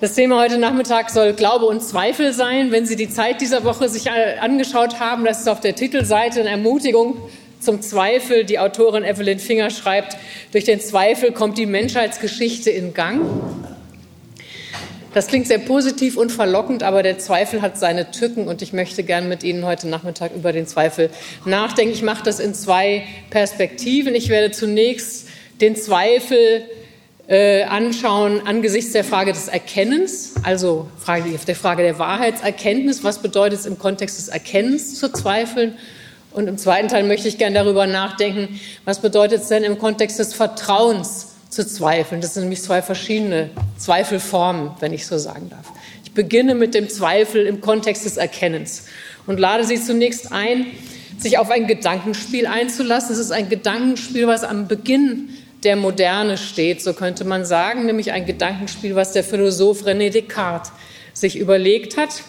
Das Thema heute Nachmittag soll Glaube und Zweifel sein. Wenn Sie die Zeit dieser Woche sich angeschaut haben, das ist auf der Titelseite eine Ermutigung zum Zweifel. Die Autorin Evelyn Finger schreibt, durch den Zweifel kommt die Menschheitsgeschichte in Gang. Das klingt sehr positiv und verlockend, aber der Zweifel hat seine Tücken und ich möchte gern mit Ihnen heute Nachmittag über den Zweifel nachdenken. Ich mache das in zwei Perspektiven. Ich werde zunächst den Zweifel äh, anschauen angesichts der Frage des Erkennens, also der Frage der Wahrheitserkenntnis. Was bedeutet es im Kontext des Erkennens zu zweifeln? Und im zweiten Teil möchte ich gerne darüber nachdenken, was bedeutet es denn im Kontext des Vertrauens zu zweifeln? Das sind nämlich zwei verschiedene Zweifelformen, wenn ich so sagen darf. Ich beginne mit dem Zweifel im Kontext des Erkennens und lade Sie zunächst ein, sich auf ein Gedankenspiel einzulassen. Es ist ein Gedankenspiel, was am Beginn der Moderne steht, so könnte man sagen, nämlich ein Gedankenspiel, was der Philosoph René Descartes sich überlegt hat.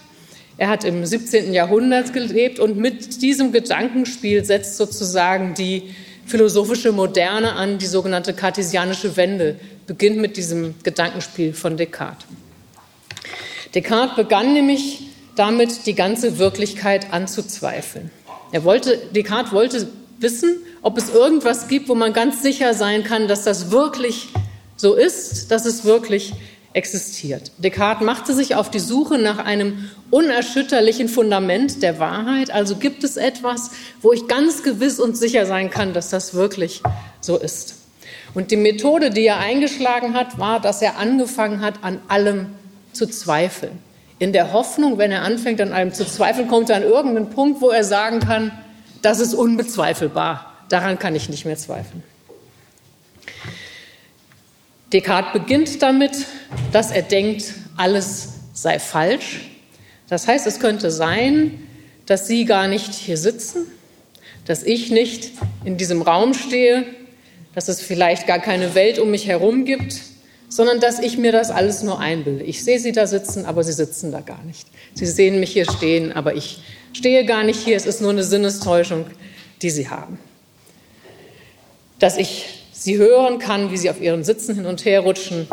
Er hat im 17. Jahrhundert gelebt und mit diesem Gedankenspiel setzt sozusagen die philosophische Moderne an, die sogenannte kartesianische Wende, beginnt mit diesem Gedankenspiel von Descartes. Descartes begann nämlich damit, die ganze Wirklichkeit anzuzweifeln. Er wollte, Descartes wollte wissen, ob es irgendwas gibt, wo man ganz sicher sein kann, dass das wirklich so ist, dass es wirklich existiert. Descartes machte sich auf die Suche nach einem unerschütterlichen Fundament der Wahrheit. Also gibt es etwas, wo ich ganz gewiss und sicher sein kann, dass das wirklich so ist. Und die Methode, die er eingeschlagen hat, war, dass er angefangen hat, an allem zu zweifeln. In der Hoffnung, wenn er anfängt, an allem zu zweifeln, kommt er an irgendeinen Punkt, wo er sagen kann, das ist unbezweifelbar. Daran kann ich nicht mehr zweifeln. Descartes beginnt damit, dass er denkt, alles sei falsch. Das heißt, es könnte sein, dass Sie gar nicht hier sitzen, dass ich nicht in diesem Raum stehe, dass es vielleicht gar keine Welt um mich herum gibt, sondern dass ich mir das alles nur einbilde. Ich sehe Sie da sitzen, aber Sie sitzen da gar nicht. Sie sehen mich hier stehen, aber ich stehe gar nicht hier. Es ist nur eine Sinnestäuschung, die Sie haben. Dass ich sie hören kann, wie sie auf ihren Sitzen hin und her rutschen.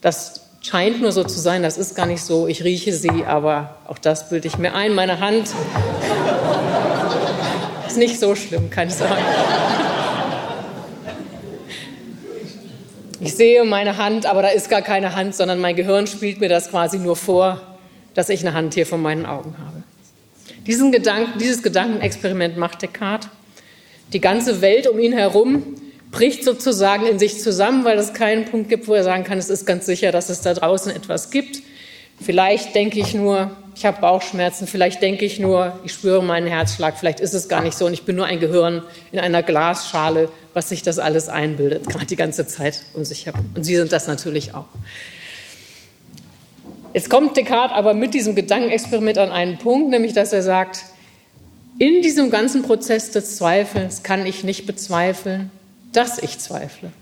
Das scheint nur so zu sein, das ist gar nicht so. Ich rieche sie, aber auch das bilde ich mir ein. Meine Hand ist nicht so schlimm, kann ich sagen. Ich sehe meine Hand, aber da ist gar keine Hand, sondern mein Gehirn spielt mir das quasi nur vor, dass ich eine Hand hier vor meinen Augen habe. Gedanken, dieses Gedankenexperiment macht Descartes. Die ganze Welt um ihn herum bricht sozusagen in sich zusammen, weil es keinen Punkt gibt, wo er sagen kann, es ist ganz sicher, dass es da draußen etwas gibt. Vielleicht denke ich nur, ich habe Bauchschmerzen, vielleicht denke ich nur, ich spüre meinen Herzschlag, vielleicht ist es gar nicht so und ich bin nur ein Gehirn in einer Glasschale, was sich das alles einbildet, gerade die ganze Zeit um sich herum. Und Sie sind das natürlich auch. Jetzt kommt Descartes aber mit diesem Gedankenexperiment an einen Punkt, nämlich dass er sagt, in diesem ganzen Prozess des Zweifelns kann ich nicht bezweifeln, dass ich zweifle.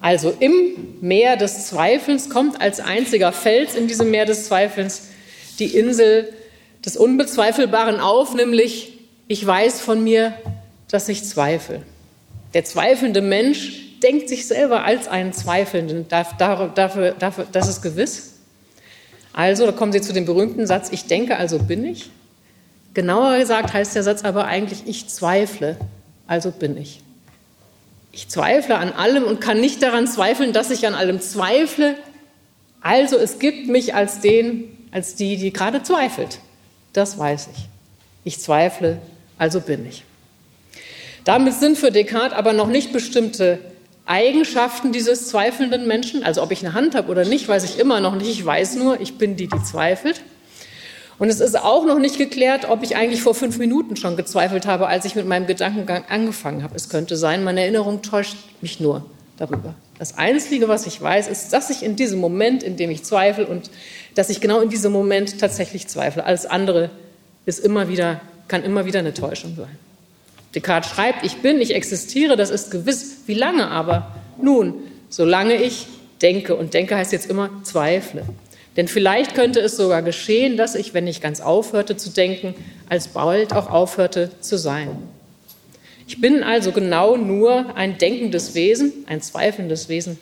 Also im Meer des Zweifelns kommt als einziger Fels in diesem Meer des Zweifelns die Insel des Unbezweifelbaren auf, nämlich ich weiß von mir, dass ich zweifle. Der zweifelnde Mensch denkt sich selber als einen Zweifelnden. Dafür, dafür, dafür, das ist gewiss. Also, da kommen Sie zu dem berühmten Satz, ich denke, also bin ich. Genauer gesagt heißt der Satz aber eigentlich, ich zweifle, also bin ich. Ich zweifle an allem und kann nicht daran zweifeln, dass ich an allem zweifle. Also es gibt mich als den, als die, die gerade zweifelt. Das weiß ich. Ich zweifle, also bin ich. Damit sind für Descartes aber noch nicht bestimmte Eigenschaften dieses zweifelnden Menschen, also ob ich eine Hand habe oder nicht, weiß ich immer noch nicht. Ich weiß nur, ich bin die, die zweifelt. Und es ist auch noch nicht geklärt, ob ich eigentlich vor fünf Minuten schon gezweifelt habe, als ich mit meinem Gedankengang angefangen habe. Es könnte sein, meine Erinnerung täuscht mich nur darüber. Das Einzige, was ich weiß, ist, dass ich in diesem Moment, in dem ich zweifle und dass ich genau in diesem Moment tatsächlich zweifle. Alles andere ist immer wieder, kann immer wieder eine Täuschung sein. Descartes schreibt, ich bin, ich existiere, das ist gewiss. Wie lange aber? Nun, solange ich denke. Und denke heißt jetzt immer zweifle. Denn vielleicht könnte es sogar geschehen, dass ich, wenn ich ganz aufhörte zu denken, alsbald auch aufhörte zu sein. Ich bin also genau nur ein denkendes Wesen, ein zweifelndes Wesen.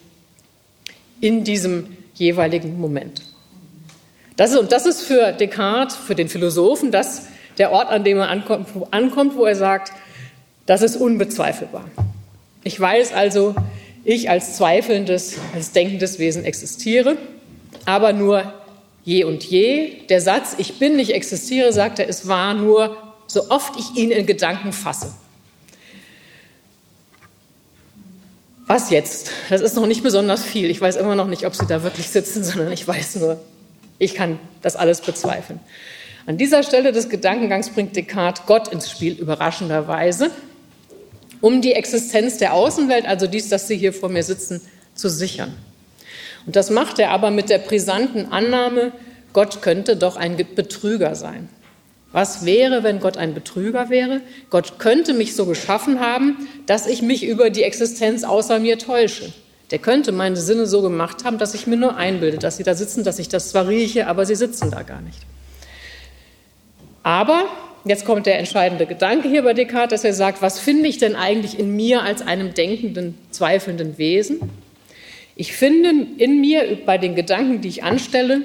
in diesem jeweiligen Moment. Das ist, und das ist für Descartes, für den Philosophen, das der Ort, an dem er ankommt, ankommt, wo er sagt, das ist unbezweifelbar. Ich weiß also, ich als zweifelndes, als denkendes Wesen existiere, aber nur je und je. Der Satz, ich bin, nicht existiere, sagt er, es war nur, so oft ich ihn in Gedanken fasse. Was jetzt? Das ist noch nicht besonders viel. Ich weiß immer noch nicht, ob Sie da wirklich sitzen, sondern ich weiß nur, ich kann das alles bezweifeln. An dieser Stelle des Gedankengangs bringt Descartes Gott ins Spiel, überraschenderweise, um die Existenz der Außenwelt, also dies, dass Sie hier vor mir sitzen, zu sichern. Und das macht er aber mit der brisanten Annahme, Gott könnte doch ein Betrüger sein. Was wäre, wenn Gott ein Betrüger wäre? Gott könnte mich so geschaffen haben, dass ich mich über die Existenz außer mir täusche. Der könnte meine Sinne so gemacht haben, dass ich mir nur einbilde, dass sie da sitzen, dass ich das zwar rieche, aber sie sitzen da gar nicht. Aber jetzt kommt der entscheidende Gedanke hier bei Descartes, dass er sagt, was finde ich denn eigentlich in mir als einem denkenden, zweifelnden Wesen? Ich finde in mir bei den Gedanken, die ich anstelle,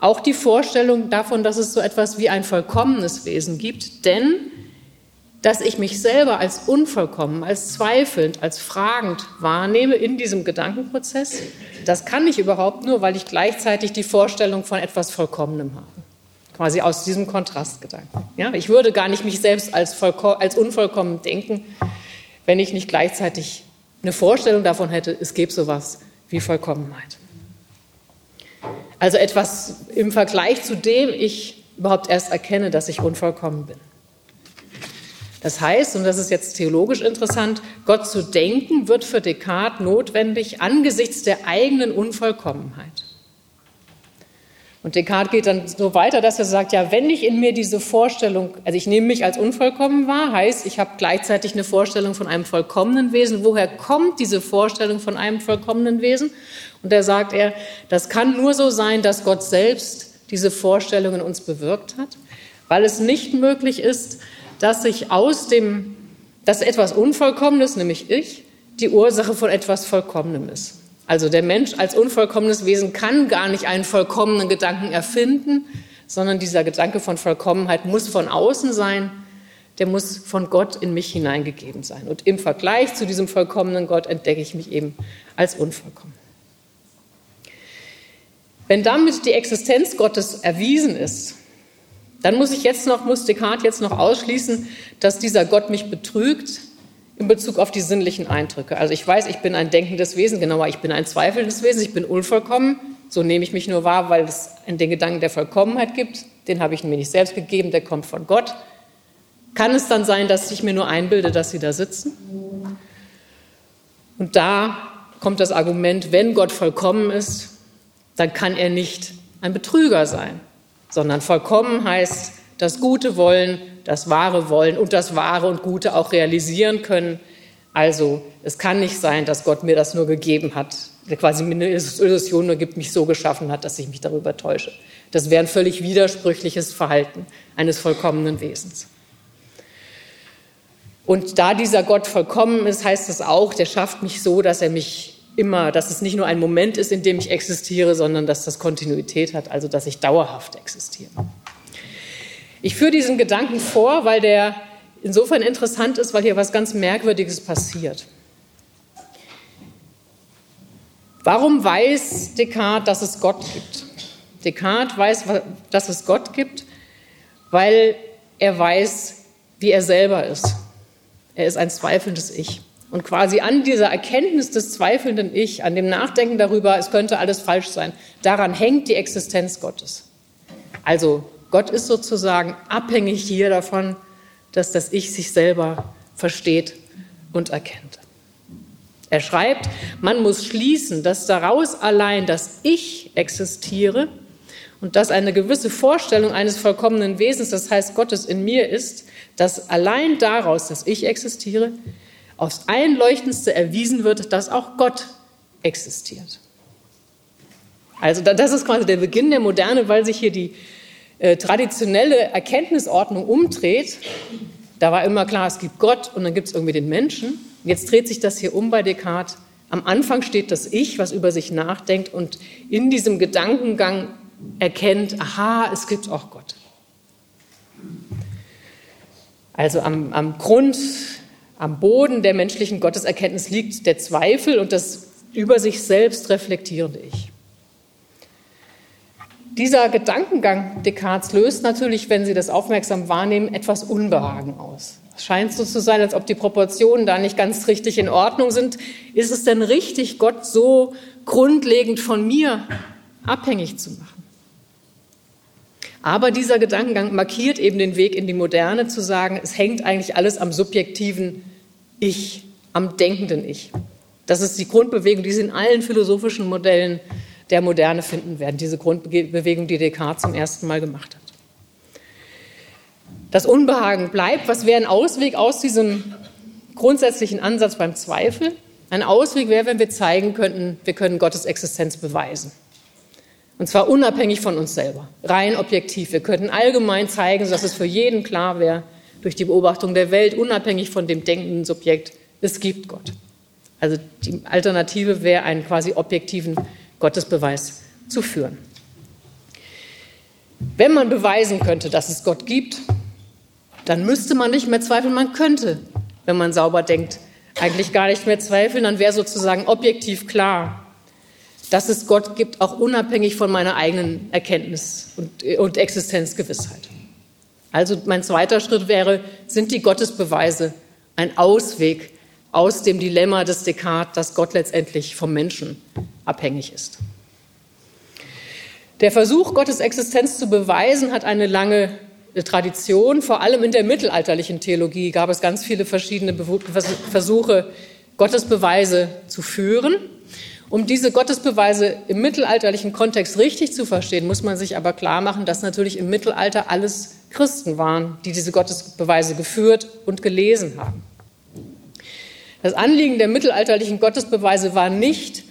auch die Vorstellung davon, dass es so etwas wie ein vollkommenes Wesen gibt, denn dass ich mich selber als unvollkommen, als zweifelnd, als fragend wahrnehme in diesem Gedankenprozess, das kann ich überhaupt nur, weil ich gleichzeitig die Vorstellung von etwas Vollkommenem habe. Quasi aus diesem Kontrastgedanken. Ja, ich würde gar nicht mich selbst als, als unvollkommen denken, wenn ich nicht gleichzeitig eine Vorstellung davon hätte, es gäbe sowas wie Vollkommenheit. Also etwas im Vergleich zu dem ich überhaupt erst erkenne, dass ich unvollkommen bin. Das heißt, und das ist jetzt theologisch interessant, Gott zu denken wird für Descartes notwendig angesichts der eigenen Unvollkommenheit. Und Descartes geht dann so weiter, dass er sagt, ja, wenn ich in mir diese Vorstellung, also ich nehme mich als unvollkommen wahr, heißt, ich habe gleichzeitig eine Vorstellung von einem vollkommenen Wesen. Woher kommt diese Vorstellung von einem vollkommenen Wesen? Und da sagt er, das kann nur so sein, dass Gott selbst diese Vorstellung in uns bewirkt hat, weil es nicht möglich ist, dass sich aus dem, dass etwas Unvollkommenes, nämlich ich, die Ursache von etwas Vollkommenem ist. Also der Mensch als unvollkommenes Wesen kann gar nicht einen vollkommenen Gedanken erfinden, sondern dieser Gedanke von Vollkommenheit muss von außen sein, der muss von Gott in mich hineingegeben sein. Und im Vergleich zu diesem vollkommenen Gott entdecke ich mich eben als unvollkommen. Wenn damit die Existenz Gottes erwiesen ist, dann muss ich jetzt noch, muss Descartes jetzt noch ausschließen, dass dieser Gott mich betrügt, in Bezug auf die sinnlichen Eindrücke. Also ich weiß, ich bin ein denkendes Wesen, genauer, ich bin ein zweifelndes Wesen, ich bin unvollkommen. So nehme ich mich nur wahr, weil es den Gedanken der Vollkommenheit gibt. Den habe ich mir nicht selbst gegeben, der kommt von Gott. Kann es dann sein, dass ich mir nur einbilde, dass sie da sitzen? Und da kommt das Argument, wenn Gott vollkommen ist, dann kann er nicht ein Betrüger sein, sondern vollkommen heißt das Gute wollen, das Wahre wollen und das Wahre und Gute auch realisieren können. Also es kann nicht sein, dass Gott mir das nur gegeben hat, quasi mir eine Illusion nur gibt, mich so geschaffen hat, dass ich mich darüber täusche. Das wäre ein völlig widersprüchliches Verhalten eines vollkommenen Wesens. Und da dieser Gott vollkommen ist, heißt es auch, der schafft mich so, dass er mich immer, dass es nicht nur ein Moment ist, in dem ich existiere, sondern dass das Kontinuität hat, also dass ich dauerhaft existiere. Ich führe diesen Gedanken vor, weil der insofern interessant ist, weil hier was ganz Merkwürdiges passiert. Warum weiß Descartes, dass es Gott gibt? Descartes weiß, dass es Gott gibt, weil er weiß, wie er selber ist. Er ist ein zweifelndes Ich. Und quasi an dieser Erkenntnis des zweifelnden Ich, an dem Nachdenken darüber, es könnte alles falsch sein, daran hängt die Existenz Gottes. Also Gott ist sozusagen abhängig hier davon, dass das Ich sich selber versteht und erkennt. Er schreibt, man muss schließen, dass daraus allein das Ich existiere und dass eine gewisse Vorstellung eines vollkommenen Wesens, das heißt Gottes in mir ist, dass allein daraus, dass ich existiere, aufs Einleuchtendste erwiesen wird, dass auch Gott existiert. Also das ist quasi der Beginn der Moderne, weil sich hier die äh, traditionelle Erkenntnisordnung umdreht, da war immer klar, es gibt Gott und dann gibt es irgendwie den Menschen. Jetzt dreht sich das hier um bei Descartes. Am Anfang steht das Ich, was über sich nachdenkt und in diesem Gedankengang erkennt, aha, es gibt auch Gott. Also am, am Grund, am Boden der menschlichen Gotteserkenntnis liegt der Zweifel und das über sich selbst reflektierende Ich. Dieser Gedankengang Descartes löst natürlich, wenn Sie das aufmerksam wahrnehmen, etwas Unbehagen aus. Es scheint so zu sein, als ob die Proportionen da nicht ganz richtig in Ordnung sind. Ist es denn richtig, Gott so grundlegend von mir abhängig zu machen? Aber dieser Gedankengang markiert eben den Weg in die Moderne, zu sagen, es hängt eigentlich alles am subjektiven Ich, am denkenden Ich. Das ist die Grundbewegung, die Sie in allen philosophischen Modellen der Moderne finden werden, diese Grundbewegung, die Descartes zum ersten Mal gemacht hat. Das Unbehagen bleibt. Was wäre ein Ausweg aus diesem grundsätzlichen Ansatz beim Zweifel? Ein Ausweg wäre, wenn wir zeigen könnten, wir können Gottes Existenz beweisen. Und zwar unabhängig von uns selber, rein objektiv. Wir könnten allgemein zeigen, dass es für jeden klar wäre, durch die Beobachtung der Welt, unabhängig von dem denkenden Subjekt, es gibt Gott. Also die Alternative wäre, einen quasi objektiven Gottesbeweis zu führen. Wenn man beweisen könnte, dass es Gott gibt, dann müsste man nicht mehr zweifeln, man könnte, wenn man sauber denkt, eigentlich gar nicht mehr zweifeln, dann wäre sozusagen objektiv klar, dass es Gott gibt, auch unabhängig von meiner eigenen Erkenntnis und, und Existenzgewissheit. Also mein zweiter Schritt wäre, sind die Gottesbeweise ein Ausweg aus dem Dilemma des Descartes, dass Gott letztendlich vom Menschen abhängig ist. Der Versuch, Gottes Existenz zu beweisen, hat eine lange Tradition. Vor allem in der mittelalterlichen Theologie gab es ganz viele verschiedene Versuche, Gottesbeweise zu führen. Um diese Gottesbeweise im mittelalterlichen Kontext richtig zu verstehen, muss man sich aber klar machen, dass natürlich im Mittelalter alles Christen waren, die diese Gottesbeweise geführt und gelesen haben. Das Anliegen der mittelalterlichen Gottesbeweise war nicht,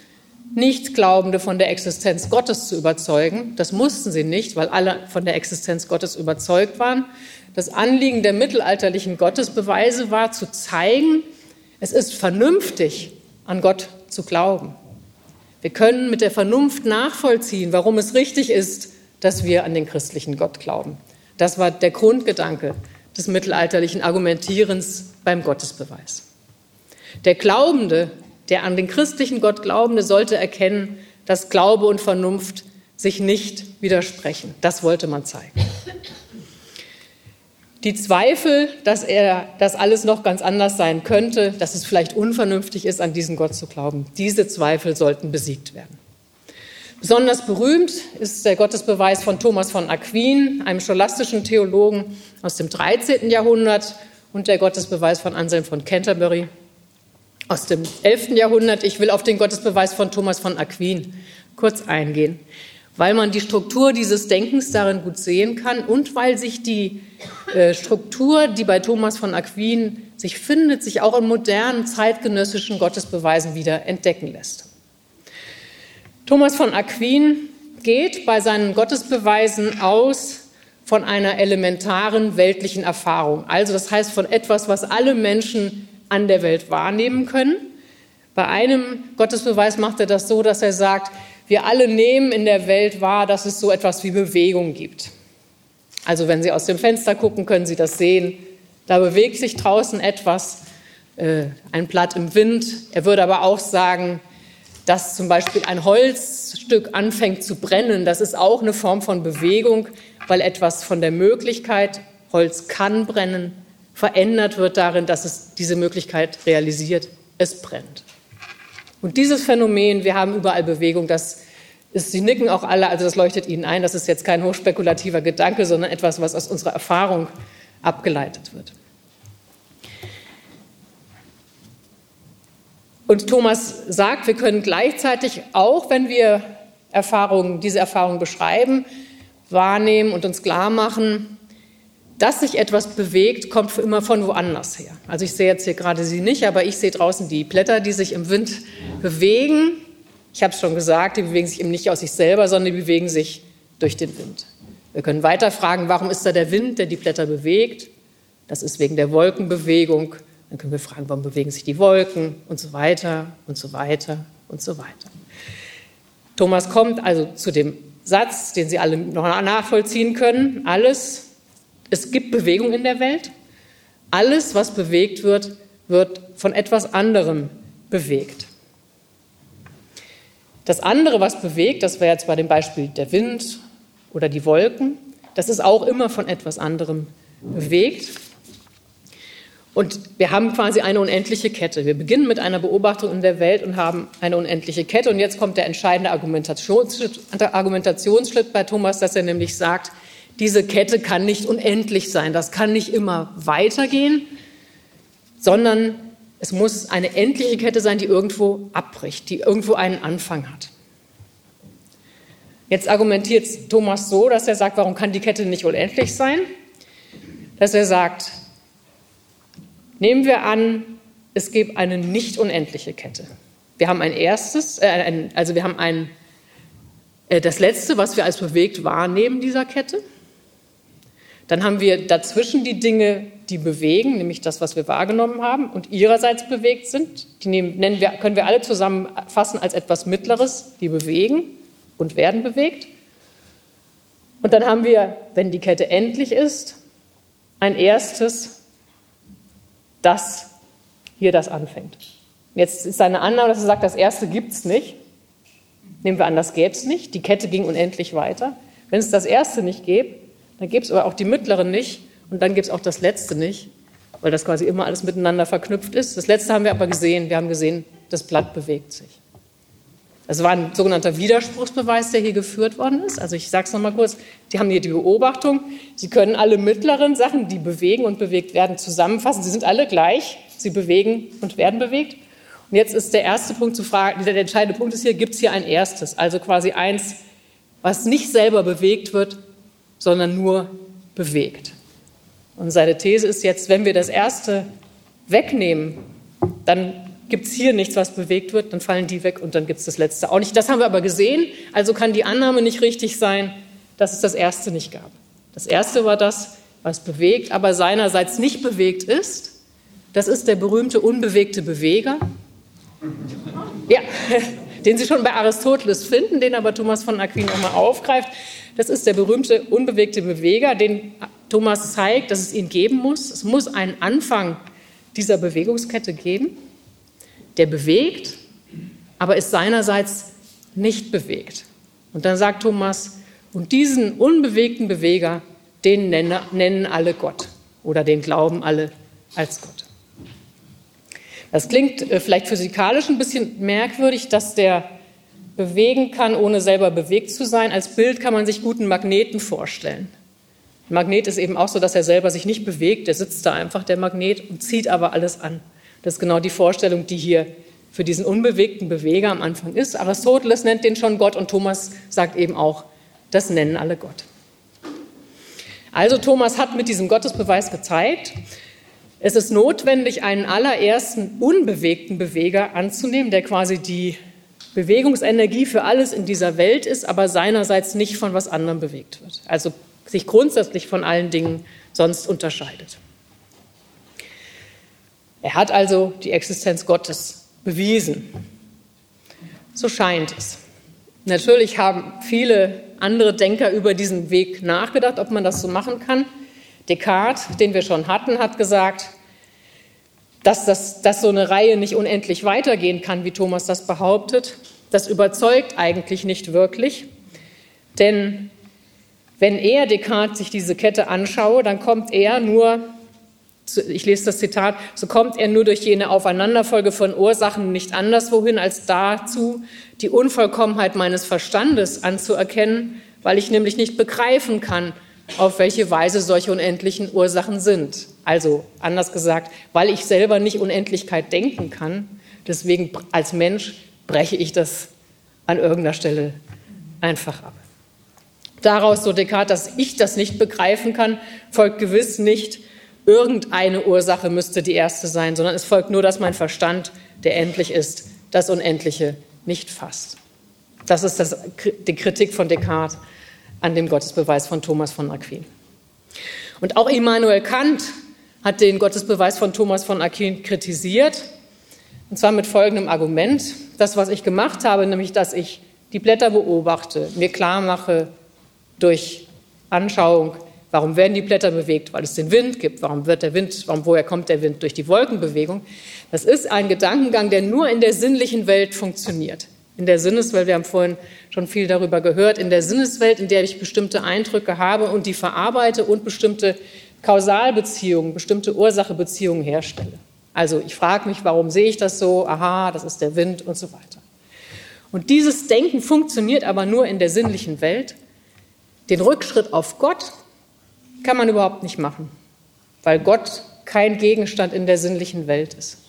Nichtglaubende von der Existenz Gottes zu überzeugen. Das mussten sie nicht, weil alle von der Existenz Gottes überzeugt waren. Das Anliegen der mittelalterlichen Gottesbeweise war zu zeigen, es ist vernünftig, an Gott zu glauben. Wir können mit der Vernunft nachvollziehen, warum es richtig ist, dass wir an den christlichen Gott glauben. Das war der Grundgedanke des mittelalterlichen Argumentierens beim Gottesbeweis. Der Glaubende der an den christlichen Gott Glaubende sollte erkennen, dass Glaube und Vernunft sich nicht widersprechen. Das wollte man zeigen. Die Zweifel, dass er, dass alles noch ganz anders sein könnte, dass es vielleicht unvernünftig ist, an diesen Gott zu glauben, diese Zweifel sollten besiegt werden. Besonders berühmt ist der Gottesbeweis von Thomas von Aquin, einem scholastischen Theologen aus dem 13. Jahrhundert, und der Gottesbeweis von Anselm von Canterbury aus dem 11. Jahrhundert. Ich will auf den Gottesbeweis von Thomas von Aquin kurz eingehen, weil man die Struktur dieses Denkens darin gut sehen kann und weil sich die äh, Struktur, die bei Thomas von Aquin sich findet, sich auch in modernen zeitgenössischen Gottesbeweisen wieder entdecken lässt. Thomas von Aquin geht bei seinen Gottesbeweisen aus von einer elementaren weltlichen Erfahrung. Also das heißt von etwas, was alle Menschen an der Welt wahrnehmen können. Bei einem Gottesbeweis macht er das so, dass er sagt, wir alle nehmen in der Welt wahr, dass es so etwas wie Bewegung gibt. Also wenn Sie aus dem Fenster gucken, können Sie das sehen. Da bewegt sich draußen etwas, äh, ein Blatt im Wind. Er würde aber auch sagen, dass zum Beispiel ein Holzstück anfängt zu brennen. Das ist auch eine Form von Bewegung, weil etwas von der Möglichkeit, Holz kann brennen, verändert wird darin, dass es diese Möglichkeit realisiert, es brennt. Und dieses Phänomen, wir haben überall Bewegung, das ist, Sie nicken auch alle, also das leuchtet Ihnen ein, das ist jetzt kein hochspekulativer Gedanke, sondern etwas, was aus unserer Erfahrung abgeleitet wird. Und Thomas sagt, wir können gleichzeitig, auch wenn wir Erfahrungen, diese Erfahrungen beschreiben, wahrnehmen und uns klar machen, dass sich etwas bewegt, kommt immer von woanders her. Also ich sehe jetzt hier gerade Sie nicht, aber ich sehe draußen die Blätter, die sich im Wind bewegen. Ich habe es schon gesagt, die bewegen sich eben nicht aus sich selber, sondern die bewegen sich durch den Wind. Wir können weiter fragen, warum ist da der Wind, der die Blätter bewegt? Das ist wegen der Wolkenbewegung Dann können wir fragen, warum bewegen sich die Wolken und so weiter und so weiter und so weiter. Thomas kommt also zu dem Satz, den Sie alle noch nachvollziehen können. Alles, es gibt Bewegung in der Welt. Alles, was bewegt wird, wird von etwas anderem bewegt. Das andere, was bewegt, das wäre jetzt bei dem Beispiel der Wind oder die Wolken, das ist auch immer von etwas anderem bewegt. Und wir haben quasi eine unendliche Kette. Wir beginnen mit einer Beobachtung in der Welt und haben eine unendliche Kette. Und jetzt kommt der entscheidende Argumentationsschritt, bei Thomas, dass er nämlich sagt, diese Kette kann nicht unendlich sein. Das kann nicht immer weitergehen, sondern es muss eine endliche Kette sein, die irgendwo abbricht, die irgendwo einen Anfang hat. Jetzt argumentiert Thomas so, dass er sagt, warum kann die Kette nicht unendlich sein? Dass er sagt, Nehmen wir an, es gibt eine nicht unendliche Kette. Wir haben ein erstes, äh, ein, also wir haben ein, äh, das letzte, was wir als bewegt wahrnehmen dieser Kette. Dann haben wir dazwischen die Dinge, die bewegen, nämlich das, was wir wahrgenommen haben und ihrerseits bewegt sind. Die nehmen, wir, können wir alle zusammenfassen als etwas Mittleres, die bewegen und werden bewegt. Und dann haben wir, wenn die Kette endlich ist, ein erstes, dass hier das anfängt. Jetzt ist seine Annahme, dass er sagt, das erste gibt es nicht. Nehmen wir an, das gäbe es nicht. Die Kette ging unendlich weiter. Wenn es das erste nicht gäbe, dann gäbe es aber auch die mittleren nicht und dann gibt es auch das letzte nicht, weil das quasi immer alles miteinander verknüpft ist. Das letzte haben wir aber gesehen. Wir haben gesehen, das Blatt bewegt sich. Das war ein sogenannter Widerspruchsbeweis, der hier geführt worden ist. Also ich sage es nochmal kurz. Die haben hier die Beobachtung. Sie können alle mittleren Sachen, die bewegen und bewegt werden, zusammenfassen. Sie sind alle gleich. Sie bewegen und werden bewegt. Und jetzt ist der erste Punkt zu fragen, der entscheidende Punkt ist hier, gibt es hier ein erstes? Also quasi eins, was nicht selber bewegt wird, sondern nur bewegt. Und seine These ist jetzt, wenn wir das erste wegnehmen, dann gibt es hier nichts, was bewegt wird, dann fallen die weg und dann gibt es das letzte auch nicht. Das haben wir aber gesehen, also kann die Annahme nicht richtig sein, dass es das erste nicht gab. Das erste war das, was bewegt, aber seinerseits nicht bewegt ist. Das ist der berühmte unbewegte Beweger. Ja, den Sie schon bei Aristoteles finden, den aber Thomas von Aquin nochmal aufgreift. Das ist der berühmte unbewegte Beweger, den Thomas zeigt, dass es ihn geben muss. Es muss einen Anfang dieser Bewegungskette geben der bewegt, aber ist seinerseits nicht bewegt. Und dann sagt Thomas, und diesen unbewegten Beweger, den nennen alle Gott oder den glauben alle als Gott. Das klingt äh, vielleicht physikalisch ein bisschen merkwürdig, dass der bewegen kann, ohne selber bewegt zu sein. Als Bild kann man sich guten Magneten vorstellen. Ein Magnet ist eben auch so, dass er selber sich nicht bewegt, der sitzt da einfach, der Magnet, und zieht aber alles an. Das ist genau die Vorstellung, die hier für diesen unbewegten Beweger am Anfang ist. Aristoteles nennt den schon Gott und Thomas sagt eben auch, das nennen alle Gott. Also Thomas hat mit diesem Gottesbeweis gezeigt, es ist notwendig, einen allerersten unbewegten Beweger anzunehmen, der quasi die Bewegungsenergie für alles in dieser Welt ist, aber seinerseits nicht von was anderem bewegt wird. Also sich grundsätzlich von allen Dingen sonst unterscheidet. Er hat also die Existenz Gottes bewiesen. So scheint es. Natürlich haben viele andere Denker über diesen Weg nachgedacht, ob man das so machen kann. Descartes, den wir schon hatten, hat gesagt, dass, das, dass so eine Reihe nicht unendlich weitergehen kann, wie Thomas das behauptet. Das überzeugt eigentlich nicht wirklich. Denn wenn er Descartes sich diese Kette anschaue, dann kommt er nur ich lese das Zitat, so kommt er nur durch jene Aufeinanderfolge von Ursachen nicht anderswohin als dazu, die Unvollkommenheit meines Verstandes anzuerkennen, weil ich nämlich nicht begreifen kann, auf welche Weise solche unendlichen Ursachen sind. Also anders gesagt, weil ich selber nicht Unendlichkeit denken kann, deswegen als Mensch breche ich das an irgendeiner Stelle einfach ab. Daraus, so Descartes, dass ich das nicht begreifen kann, folgt gewiss nicht, irgendeine Ursache müsste die erste sein, sondern es folgt nur, dass mein Verstand, der endlich ist, das Unendliche nicht fasst. Das ist das, die Kritik von Descartes an dem Gottesbeweis von Thomas von Aquin. Und auch Immanuel Kant hat den Gottesbeweis von Thomas von Aquin kritisiert. Und zwar mit folgendem Argument. Das, was ich gemacht habe, nämlich, dass ich die Blätter beobachte, mir klar mache durch Anschauung, warum werden die Blätter bewegt, weil es den Wind gibt, warum wird der Wind, warum, woher kommt der Wind durch die Wolkenbewegung. Das ist ein Gedankengang, der nur in der sinnlichen Welt funktioniert. In der Sinneswelt, wir haben vorhin schon viel darüber gehört, in der Sinneswelt, in der ich bestimmte Eindrücke habe und die verarbeite und bestimmte Kausalbeziehungen, bestimmte Ursachebeziehungen herstelle. Also ich frage mich, warum sehe ich das so? Aha, das ist der Wind und so weiter. Und dieses Denken funktioniert aber nur in der sinnlichen Welt. Den Rückschritt auf Gott kann man überhaupt nicht machen, weil Gott kein Gegenstand in der sinnlichen Welt ist.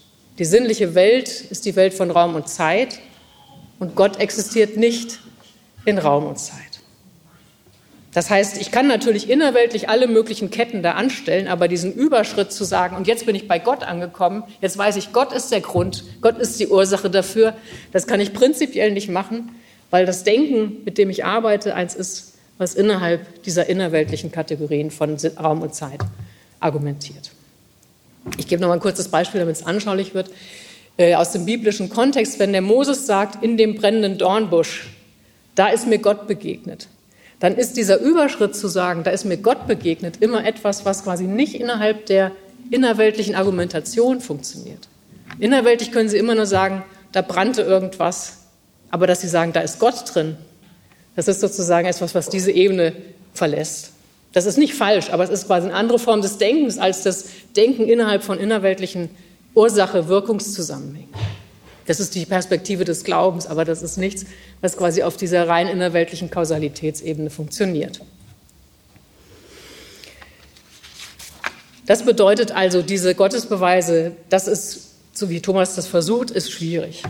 Die sinnliche Welt ist die Welt von Raum und Zeit und Gott existiert nicht in Raum und Zeit. Das heißt, ich kann natürlich innerweltlich alle möglichen Ketten da anstellen, aber diesen Überschritt zu sagen, und jetzt bin ich bei Gott angekommen, jetzt weiß ich, Gott ist der Grund, Gott ist die Ursache dafür, das kann ich prinzipiell nicht machen, weil das Denken, mit dem ich arbeite, eins ist, was innerhalb dieser innerweltlichen Kategorien von Raum und Zeit argumentiert. Ich gebe noch mal ein kurzes Beispiel, damit es anschaulich wird. Äh, aus dem biblischen Kontext, wenn der Moses sagt, in dem brennenden Dornbusch, da ist mir Gott begegnet dann ist dieser Überschritt zu sagen, da ist mir Gott begegnet, immer etwas, was quasi nicht innerhalb der innerweltlichen Argumentation funktioniert. Innerweltlich können Sie immer nur sagen, da brannte irgendwas, aber dass Sie sagen, da ist Gott drin, das ist sozusagen etwas, was diese Ebene verlässt. Das ist nicht falsch, aber es ist quasi eine andere Form des Denkens als das Denken innerhalb von innerweltlichen Ursache-Wirkungszusammenhängen. Das ist die Perspektive des Glaubens, aber das ist nichts, was quasi auf dieser rein innerweltlichen Kausalitätsebene funktioniert. Das bedeutet also, diese Gottesbeweise, das ist, so wie Thomas das versucht, ist schwierig.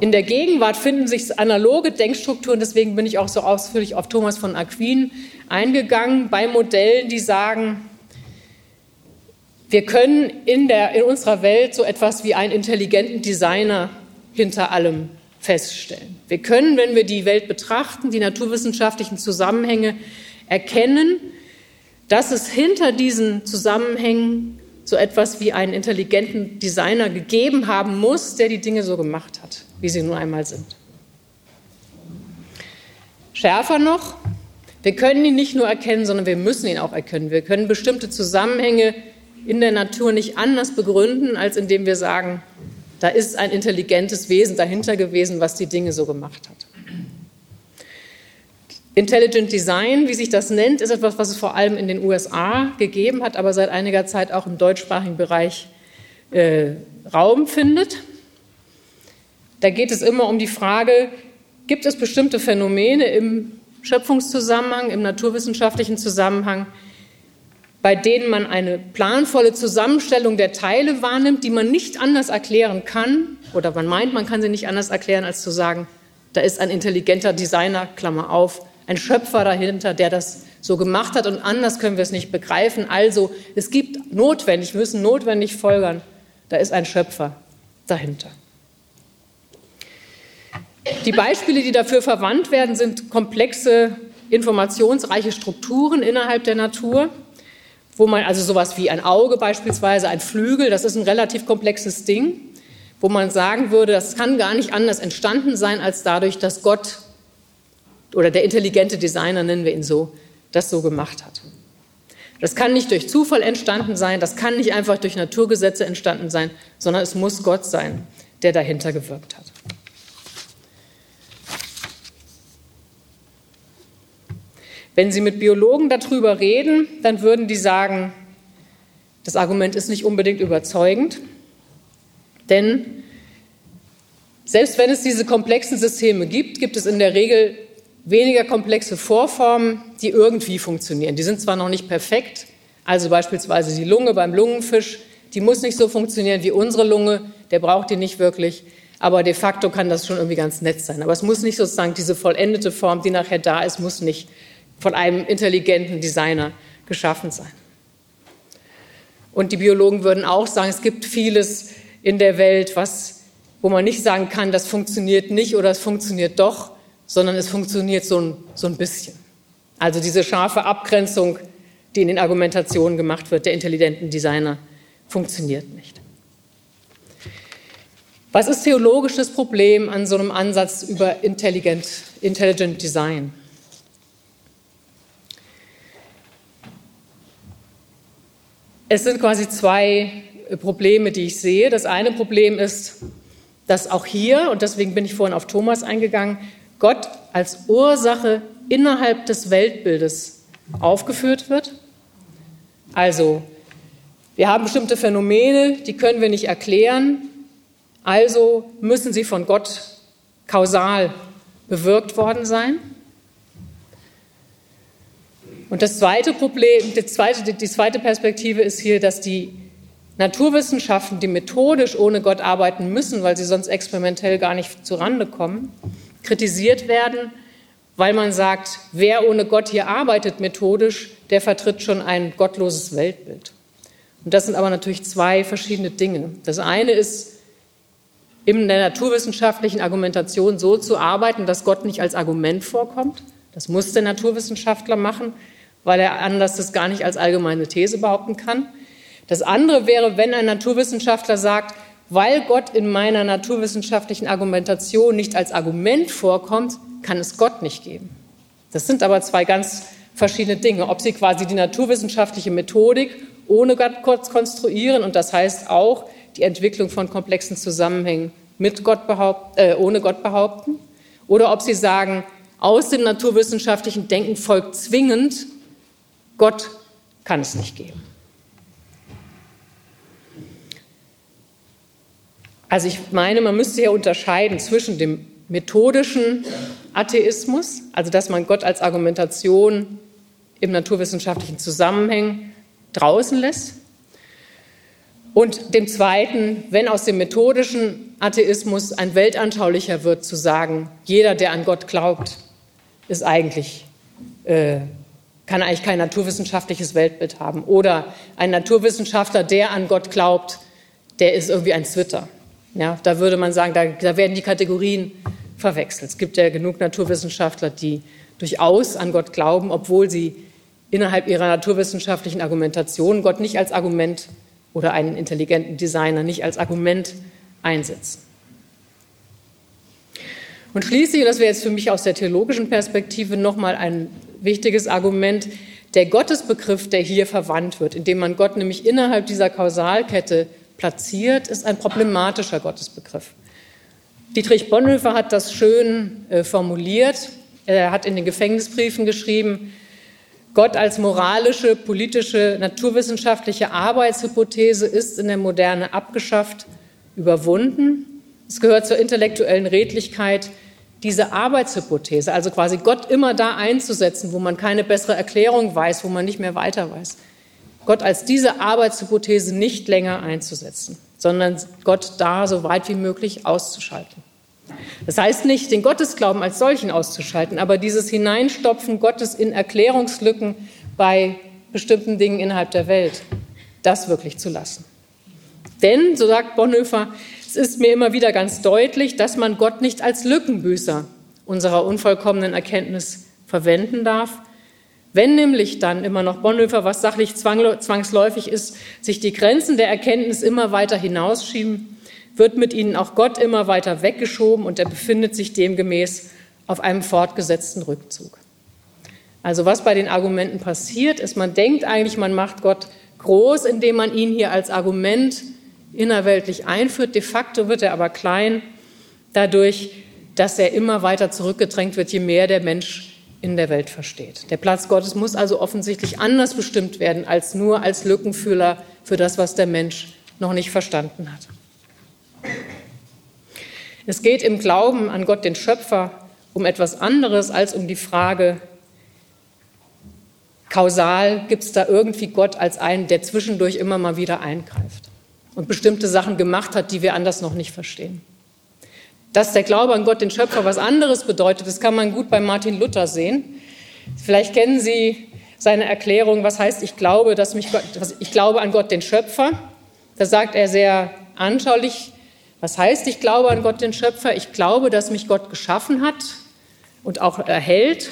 In der Gegenwart finden sich analoge Denkstrukturen, deswegen bin ich auch so ausführlich auf Thomas von Aquin eingegangen, bei Modellen, die sagen, wir können in, der, in unserer Welt so etwas wie einen intelligenten Designer hinter allem feststellen. Wir können, wenn wir die Welt betrachten, die naturwissenschaftlichen Zusammenhänge erkennen, dass es hinter diesen Zusammenhängen so etwas wie einen intelligenten Designer gegeben haben muss, der die Dinge so gemacht hat, wie sie nun einmal sind. Schärfer noch, wir können ihn nicht nur erkennen, sondern wir müssen ihn auch erkennen. Wir können bestimmte Zusammenhänge in der Natur nicht anders begründen, als indem wir sagen, da ist ein intelligentes Wesen dahinter gewesen, was die Dinge so gemacht hat. Intelligent Design, wie sich das nennt, ist etwas, was es vor allem in den USA gegeben hat, aber seit einiger Zeit auch im deutschsprachigen Bereich äh, Raum findet. Da geht es immer um die Frage, gibt es bestimmte Phänomene im Schöpfungszusammenhang, im naturwissenschaftlichen Zusammenhang, bei denen man eine planvolle Zusammenstellung der Teile wahrnimmt, die man nicht anders erklären kann, oder man meint, man kann sie nicht anders erklären, als zu sagen, da ist ein intelligenter Designer, Klammer auf, ein Schöpfer dahinter, der das so gemacht hat und anders können wir es nicht begreifen. Also es gibt notwendig, wir müssen notwendig folgern, da ist ein Schöpfer dahinter. Die Beispiele, die dafür verwandt werden, sind komplexe, informationsreiche Strukturen innerhalb der Natur wo man also sowas wie ein Auge beispielsweise, ein Flügel, das ist ein relativ komplexes Ding, wo man sagen würde, das kann gar nicht anders entstanden sein als dadurch, dass Gott oder der intelligente Designer, nennen wir ihn so, das so gemacht hat. Das kann nicht durch Zufall entstanden sein, das kann nicht einfach durch Naturgesetze entstanden sein, sondern es muss Gott sein, der dahinter gewirkt hat. Wenn Sie mit Biologen darüber reden, dann würden die sagen, das Argument ist nicht unbedingt überzeugend, denn selbst wenn es diese komplexen Systeme gibt, gibt es in der Regel weniger komplexe Vorformen, die irgendwie funktionieren. Die sind zwar noch nicht perfekt, also beispielsweise die Lunge beim Lungenfisch, die muss nicht so funktionieren wie unsere Lunge, der braucht die nicht wirklich, aber de facto kann das schon irgendwie ganz nett sein. Aber es muss nicht sozusagen diese vollendete Form, die nachher da ist, muss nicht von einem intelligenten Designer geschaffen sein. Und die Biologen würden auch sagen, es gibt vieles in der Welt, was, wo man nicht sagen kann, das funktioniert nicht oder es funktioniert doch, sondern es funktioniert so ein, so ein bisschen. Also diese scharfe Abgrenzung, die in den Argumentationen gemacht wird, der intelligenten Designer, funktioniert nicht. Was ist theologisch das Problem an so einem Ansatz über Intelligent, Intelligent Design? Es sind quasi zwei Probleme, die ich sehe. Das eine Problem ist, dass auch hier, und deswegen bin ich vorhin auf Thomas eingegangen, Gott als Ursache innerhalb des Weltbildes aufgeführt wird. Also, wir haben bestimmte Phänomene, die können wir nicht erklären, also müssen sie von Gott kausal bewirkt worden sein. Und das zweite Problem, die zweite, die zweite Perspektive ist hier, dass die Naturwissenschaften, die methodisch ohne Gott arbeiten müssen, weil sie sonst experimentell gar nicht zurande kommen, kritisiert werden, weil man sagt, wer ohne Gott hier arbeitet methodisch, der vertritt schon ein gottloses Weltbild. Und das sind aber natürlich zwei verschiedene Dinge. Das eine ist, in der naturwissenschaftlichen Argumentation so zu arbeiten, dass Gott nicht als Argument vorkommt. Das muss der Naturwissenschaftler machen, weil er anders das gar nicht als allgemeine These behaupten kann. Das andere wäre, wenn ein Naturwissenschaftler sagt, weil Gott in meiner naturwissenschaftlichen Argumentation nicht als Argument vorkommt, kann es Gott nicht geben. Das sind aber zwei ganz verschiedene Dinge. Ob Sie quasi die naturwissenschaftliche Methodik ohne Gott konstruieren und das heißt auch die Entwicklung von komplexen Zusammenhängen mit Gott behaupt, äh, ohne Gott behaupten, oder ob Sie sagen, aus dem naturwissenschaftlichen Denken folgt zwingend, Gott kann es nicht geben. Also ich meine, man müsste ja unterscheiden zwischen dem methodischen Atheismus, also dass man Gott als Argumentation im naturwissenschaftlichen Zusammenhang draußen lässt, und dem Zweiten, wenn aus dem methodischen Atheismus ein weltanschaulicher wird, zu sagen, jeder, der an Gott glaubt, ist eigentlich, äh, kann eigentlich kein naturwissenschaftliches Weltbild haben. Oder ein Naturwissenschaftler, der an Gott glaubt, der ist irgendwie ein Zwitter. Ja, da würde man sagen, da, da werden die Kategorien verwechselt. Es gibt ja genug Naturwissenschaftler, die durchaus an Gott glauben, obwohl sie innerhalb ihrer naturwissenschaftlichen Argumentation Gott nicht als Argument oder einen intelligenten Designer nicht als Argument einsetzen. Und schließlich, und das wäre jetzt für mich aus der theologischen Perspektive nochmal ein wichtiges Argument, der Gottesbegriff, der hier verwandt wird, indem man Gott nämlich innerhalb dieser Kausalkette platziert, ist ein problematischer Gottesbegriff. Dietrich Bonhoeffer hat das schön äh, formuliert. Er hat in den Gefängnisbriefen geschrieben, Gott als moralische, politische, naturwissenschaftliche Arbeitshypothese ist in der Moderne abgeschafft, überwunden. Es gehört zur intellektuellen Redlichkeit, diese Arbeitshypothese, also quasi Gott immer da einzusetzen, wo man keine bessere Erklärung weiß, wo man nicht mehr weiter weiß. Gott als diese Arbeitshypothese nicht länger einzusetzen, sondern Gott da so weit wie möglich auszuschalten. Das heißt nicht, den Gottesglauben als solchen auszuschalten, aber dieses Hineinstopfen Gottes in Erklärungslücken bei bestimmten Dingen innerhalb der Welt, das wirklich zu lassen. Denn, so sagt Bonhoeffer, es ist mir immer wieder ganz deutlich, dass man Gott nicht als Lückenbüßer unserer unvollkommenen Erkenntnis verwenden darf. Wenn nämlich dann immer noch Bonhoeffer, was sachlich zwangsläufig ist, sich die Grenzen der Erkenntnis immer weiter hinausschieben, wird mit ihnen auch Gott immer weiter weggeschoben und er befindet sich demgemäß auf einem fortgesetzten Rückzug. Also was bei den Argumenten passiert, ist, man denkt eigentlich, man macht Gott groß, indem man ihn hier als Argument innerweltlich einführt. De facto wird er aber klein dadurch, dass er immer weiter zurückgedrängt wird, je mehr der Mensch in der Welt versteht. Der Platz Gottes muss also offensichtlich anders bestimmt werden als nur als Lückenfüller für das, was der Mensch noch nicht verstanden hat. Es geht im Glauben an Gott, den Schöpfer, um etwas anderes als um die Frage, kausal gibt es da irgendwie Gott als einen, der zwischendurch immer mal wieder eingreift und bestimmte Sachen gemacht hat, die wir anders noch nicht verstehen. Dass der Glaube an Gott, den Schöpfer, was anderes bedeutet, das kann man gut bei Martin Luther sehen. Vielleicht kennen Sie seine Erklärung, was heißt, ich glaube, dass mich Gott, ich glaube an Gott, den Schöpfer. Da sagt er sehr anschaulich, was heißt, ich glaube an Gott, den Schöpfer? Ich glaube, dass mich Gott geschaffen hat und auch erhält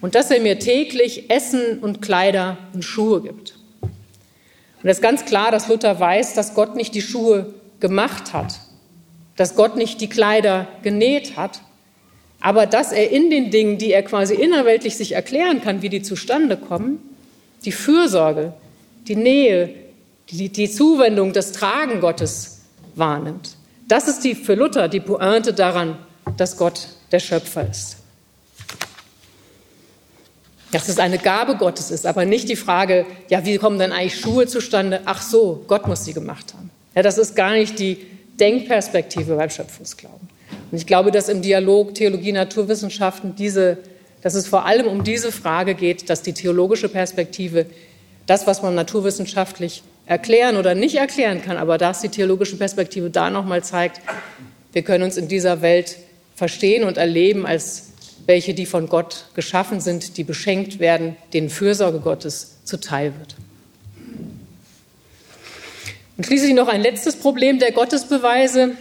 und dass er mir täglich Essen und Kleider und Schuhe gibt. Und es ist ganz klar, dass Luther weiß, dass Gott nicht die Schuhe gemacht hat, dass Gott nicht die Kleider genäht hat, aber dass er in den Dingen, die er quasi innerweltlich sich erklären kann, wie die zustande kommen, die Fürsorge, die Nähe, die, die Zuwendung, das Tragen Gottes wahrnimmt. Das ist die, für Luther die Pointe daran, dass Gott der Schöpfer ist. Dass es eine Gabe Gottes ist, aber nicht die Frage, ja, wie kommen denn eigentlich Schuhe zustande? Ach so, Gott muss sie gemacht haben. Ja, das ist gar nicht die Denkperspektive beim Schöpfungsglauben. Und ich glaube, dass im Dialog Theologie, Naturwissenschaften diese, dass es vor allem um diese Frage geht, dass die theologische Perspektive das, was man naturwissenschaftlich erklären oder nicht erklären kann, aber dass die theologische Perspektive da nochmal zeigt, wir können uns in dieser Welt verstehen und erleben als welche, die von Gott geschaffen sind, die beschenkt werden, denen Fürsorge Gottes zuteil wird. Und schließlich noch ein letztes Problem der Gottesbeweise.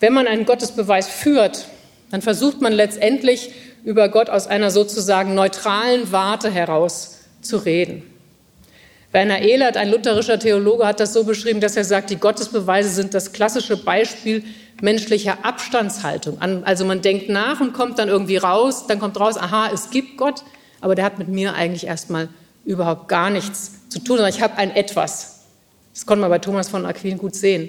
Wenn man einen Gottesbeweis führt, dann versucht man letztendlich über Gott aus einer sozusagen neutralen Warte heraus zu reden. Werner Ehlert, ein lutherischer Theologe, hat das so beschrieben, dass er sagt, die Gottesbeweise sind das klassische Beispiel menschlicher Abstandshaltung. Also man denkt nach und kommt dann irgendwie raus, dann kommt raus, aha, es gibt Gott, aber der hat mit mir eigentlich erstmal überhaupt gar nichts zu tun, sondern ich habe ein Etwas. Das konnte man bei Thomas von Aquin gut sehen.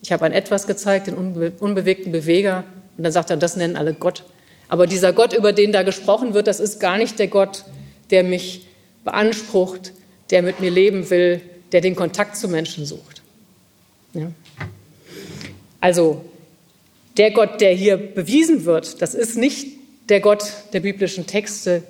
Ich habe ein Etwas gezeigt, den unbe unbewegten Beweger, und dann sagt er, das nennen alle Gott. Aber dieser Gott, über den da gesprochen wird, das ist gar nicht der Gott, der mich beansprucht, der mit mir leben will, der den Kontakt zu Menschen sucht. Ja. Also der Gott, der hier bewiesen wird, das ist nicht der Gott der biblischen Texte,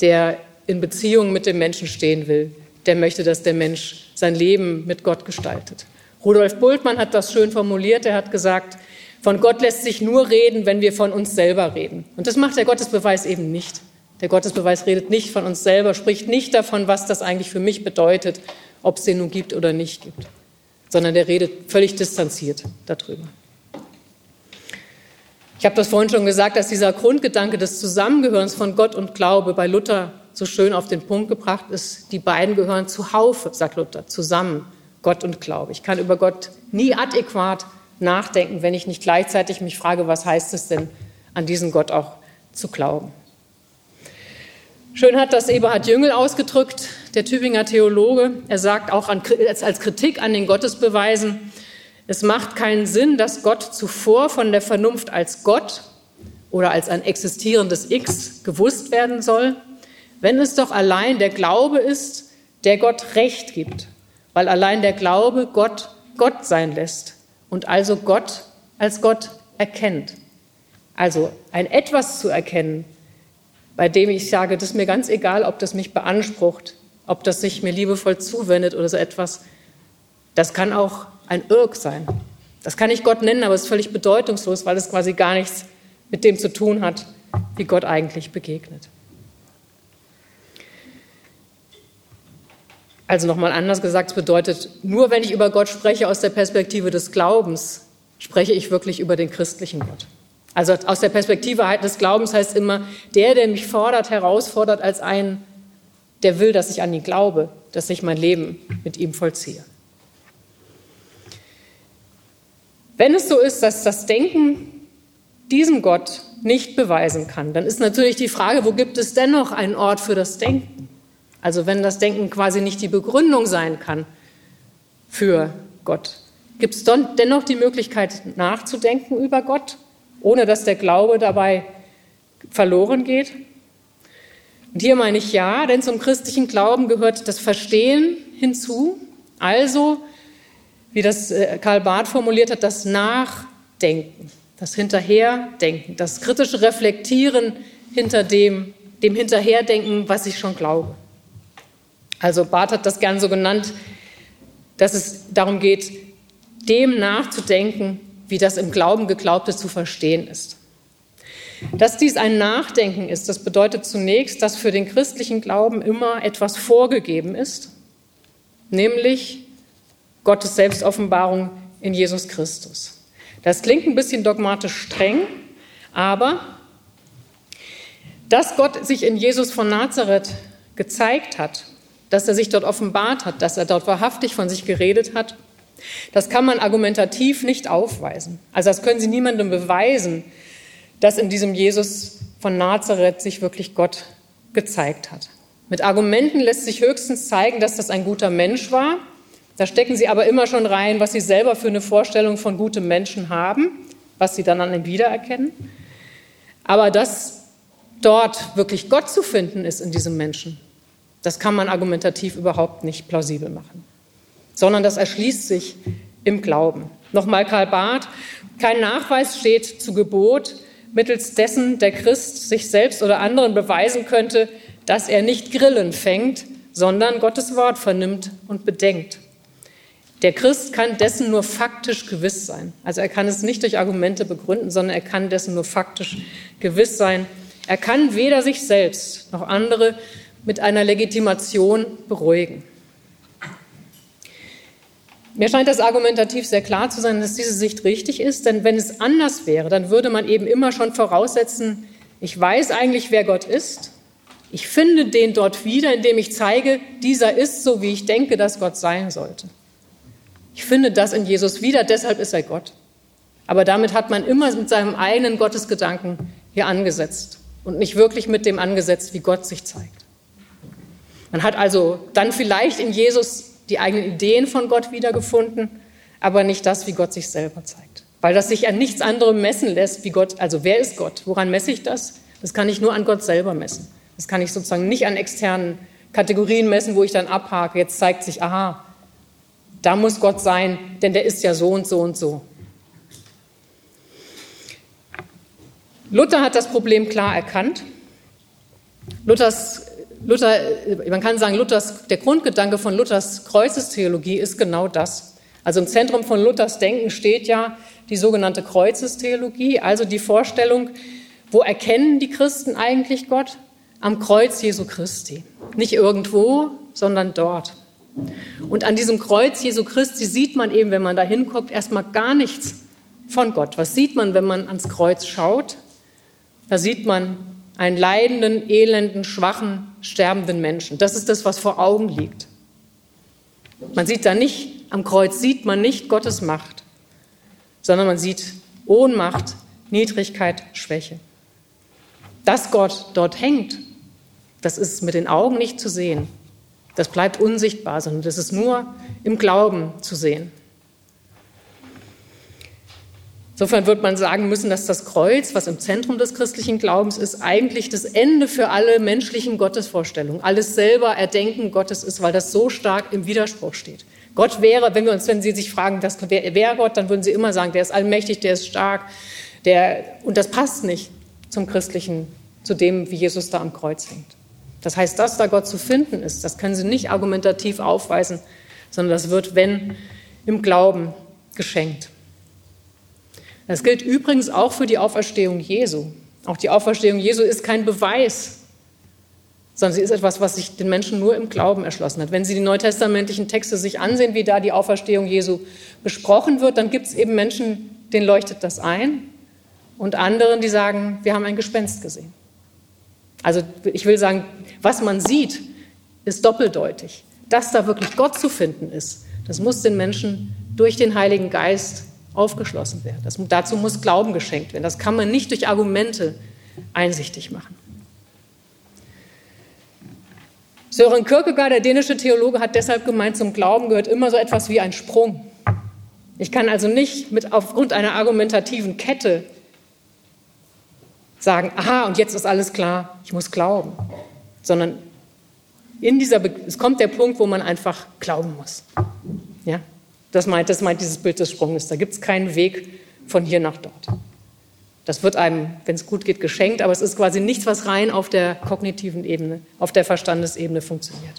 der in Beziehung mit dem Menschen stehen will, der möchte, dass der Mensch sein Leben mit Gott gestaltet. Rudolf Bultmann hat das schön formuliert. Er hat gesagt, von Gott lässt sich nur reden, wenn wir von uns selber reden. Und das macht der Gottesbeweis eben nicht. Der Gottesbeweis redet nicht von uns selber, spricht nicht davon, was das eigentlich für mich bedeutet, ob es den nun gibt oder nicht gibt, sondern der redet völlig distanziert darüber. Ich habe das vorhin schon gesagt, dass dieser Grundgedanke des Zusammengehörens von Gott und Glaube bei Luther so schön auf den Punkt gebracht ist. Die beiden gehören zu Haufe, sagt Luther, zusammen, Gott und Glaube. Ich kann über Gott nie adäquat nachdenken, wenn ich nicht gleichzeitig mich frage, was heißt es denn, an diesen Gott auch zu glauben. Schön hat das Eberhard Jüngel ausgedrückt, der Tübinger Theologe. Er sagt auch an, als Kritik an den Gottesbeweisen, es macht keinen Sinn, dass Gott zuvor von der Vernunft als Gott oder als ein existierendes X gewusst werden soll, wenn es doch allein der Glaube ist, der Gott Recht gibt, weil allein der Glaube Gott Gott sein lässt und also Gott als Gott erkennt. Also ein etwas zu erkennen, bei dem ich sage, das ist mir ganz egal, ob das mich beansprucht, ob das sich mir liebevoll zuwendet oder so etwas. Das kann auch ein Irk sein. Das kann ich Gott nennen, aber es ist völlig bedeutungslos, weil es quasi gar nichts mit dem zu tun hat, wie Gott eigentlich begegnet. Also nochmal anders gesagt, es bedeutet, nur wenn ich über Gott spreche aus der Perspektive des Glaubens, spreche ich wirklich über den christlichen Gott. Also aus der Perspektive des Glaubens heißt immer, der, der mich fordert, herausfordert als ein, der will, dass ich an ihn glaube, dass ich mein Leben mit ihm vollziehe. Wenn es so ist, dass das Denken diesen Gott nicht beweisen kann, dann ist natürlich die Frage, wo gibt es dennoch einen Ort für das Denken? Also wenn das Denken quasi nicht die Begründung sein kann für Gott, gibt es dennoch die Möglichkeit nachzudenken über Gott ohne dass der Glaube dabei verloren geht? Und hier meine ich ja, denn zum christlichen Glauben gehört das Verstehen hinzu, also, wie das äh, Karl Barth formuliert hat, das Nachdenken, das Hinterherdenken, das kritische Reflektieren hinter dem, dem Hinterherdenken, was ich schon glaube. Also Barth hat das gern so genannt, dass es darum geht, dem nachzudenken, wie das im Glauben Geglaubte zu verstehen ist. Dass dies ein Nachdenken ist, das bedeutet zunächst, dass für den christlichen Glauben immer etwas vorgegeben ist, nämlich Gottes Selbstoffenbarung in Jesus Christus. Das klingt ein bisschen dogmatisch streng, aber Dass Gott sich in Jesus von Nazareth gezeigt hat, dass er sich dort offenbart hat, dass er dort wahrhaftig von sich geredet hat, das kann man argumentativ nicht aufweisen. Also das können Sie niemandem beweisen, dass in diesem Jesus von Nazareth sich wirklich Gott gezeigt hat. Mit Argumenten lässt sich höchstens zeigen, dass das ein guter Mensch war. Da stecken Sie aber immer schon rein, was Sie selber für eine Vorstellung von gutem Menschen haben, was Sie dann an ihm wiedererkennen. Aber dass dort wirklich Gott zu finden ist in diesem Menschen, das kann man argumentativ überhaupt nicht plausibel machen, sondern das erschließt sich im Glauben. Nochmal Karl Barth, kein Nachweis steht zu Gebot, mittels dessen der Christ sich selbst oder anderen beweisen könnte, dass er nicht Grillen fängt, sondern Gottes Wort vernimmt und bedenkt. Der Christ kann dessen nur faktisch gewiss sein. Also er kann es nicht durch Argumente begründen, sondern er kann dessen nur faktisch gewiss sein. Er kann weder sich selbst noch andere mit einer Legitimation beruhigen. Mir scheint das argumentativ sehr klar zu sein, dass diese Sicht richtig ist, denn wenn es anders wäre, dann würde man eben immer schon voraussetzen, ich weiß eigentlich, wer Gott ist. Ich finde den dort wieder, indem ich zeige, dieser ist so, wie ich denke, dass Gott sein sollte. Ich finde das in Jesus wieder, deshalb ist er Gott. Aber damit hat man immer mit seinem eigenen Gottesgedanken hier angesetzt und nicht wirklich mit dem angesetzt, wie Gott sich zeigt. Man hat also dann vielleicht in Jesus die eigenen Ideen von Gott wiedergefunden, aber nicht das, wie Gott sich selber zeigt. Weil das sich an nichts anderem messen lässt, wie Gott, also wer ist Gott? Woran messe ich das? Das kann ich nur an Gott selber messen. Das kann ich sozusagen nicht an externen Kategorien messen, wo ich dann abhake. Jetzt zeigt sich, aha, da muss Gott sein, denn der ist ja so und so und so. Luther hat das Problem klar erkannt. Luthers Luther, man kann sagen, Luthers, der Grundgedanke von Luthers Kreuzestheologie ist genau das. Also im Zentrum von Luthers Denken steht ja die sogenannte Kreuzestheologie, also die Vorstellung, wo erkennen die Christen eigentlich Gott? Am Kreuz Jesu Christi. Nicht irgendwo, sondern dort. Und an diesem Kreuz Jesu Christi sieht man eben, wenn man da hinguckt, erstmal gar nichts von Gott. Was sieht man, wenn man ans Kreuz schaut? Da sieht man einen leidenden, elenden, schwachen, sterbenden Menschen. Das ist das, was vor Augen liegt. Man sieht da nicht, am Kreuz sieht man nicht Gottes Macht, sondern man sieht Ohnmacht, Niedrigkeit, Schwäche. Dass Gott dort hängt, das ist mit den Augen nicht zu sehen. Das bleibt unsichtbar, sondern das ist nur im Glauben zu sehen. Insofern wird man sagen müssen, dass das Kreuz, was im Zentrum des christlichen Glaubens ist, eigentlich das Ende für alle menschlichen Gottesvorstellungen, alles selber Erdenken Gottes ist, weil das so stark im Widerspruch steht. Gott wäre, wenn wir uns, wenn Sie sich fragen, das, wer, wer Gott, dann würden Sie immer sagen, der ist allmächtig, der ist stark, der, und das passt nicht zum christlichen, zu dem, wie Jesus da am Kreuz hängt. Das heißt, dass da Gott zu finden ist, das können Sie nicht argumentativ aufweisen, sondern das wird, wenn, im Glauben geschenkt. Das gilt übrigens auch für die Auferstehung Jesu. Auch die Auferstehung Jesu ist kein Beweis, sondern sie ist etwas, was sich den Menschen nur im Glauben erschlossen hat. Wenn Sie die neutestamentlichen Texte sich ansehen, wie da die Auferstehung Jesu besprochen wird, dann gibt es eben Menschen, denen leuchtet das ein und anderen, die sagen, wir haben ein Gespenst gesehen. Also ich will sagen, was man sieht, ist doppeldeutig. Dass da wirklich Gott zu finden ist, das muss den Menschen durch den Heiligen Geist aufgeschlossen werden. Das, dazu muss Glauben geschenkt werden. Das kann man nicht durch Argumente einsichtig machen. Søren Kierkegaard, der dänische Theologe, hat deshalb gemeint, zum Glauben gehört immer so etwas wie ein Sprung. Ich kann also nicht mit, aufgrund einer argumentativen Kette sagen, aha, und jetzt ist alles klar, ich muss glauben, sondern in dieser, es kommt der Punkt, wo man einfach glauben muss. Ja? Das meint, das meint dieses Bild des Sprunges. Da gibt es keinen Weg von hier nach dort. Das wird einem, wenn es gut geht, geschenkt, aber es ist quasi nichts, was rein auf der kognitiven Ebene, auf der Verstandesebene funktioniert.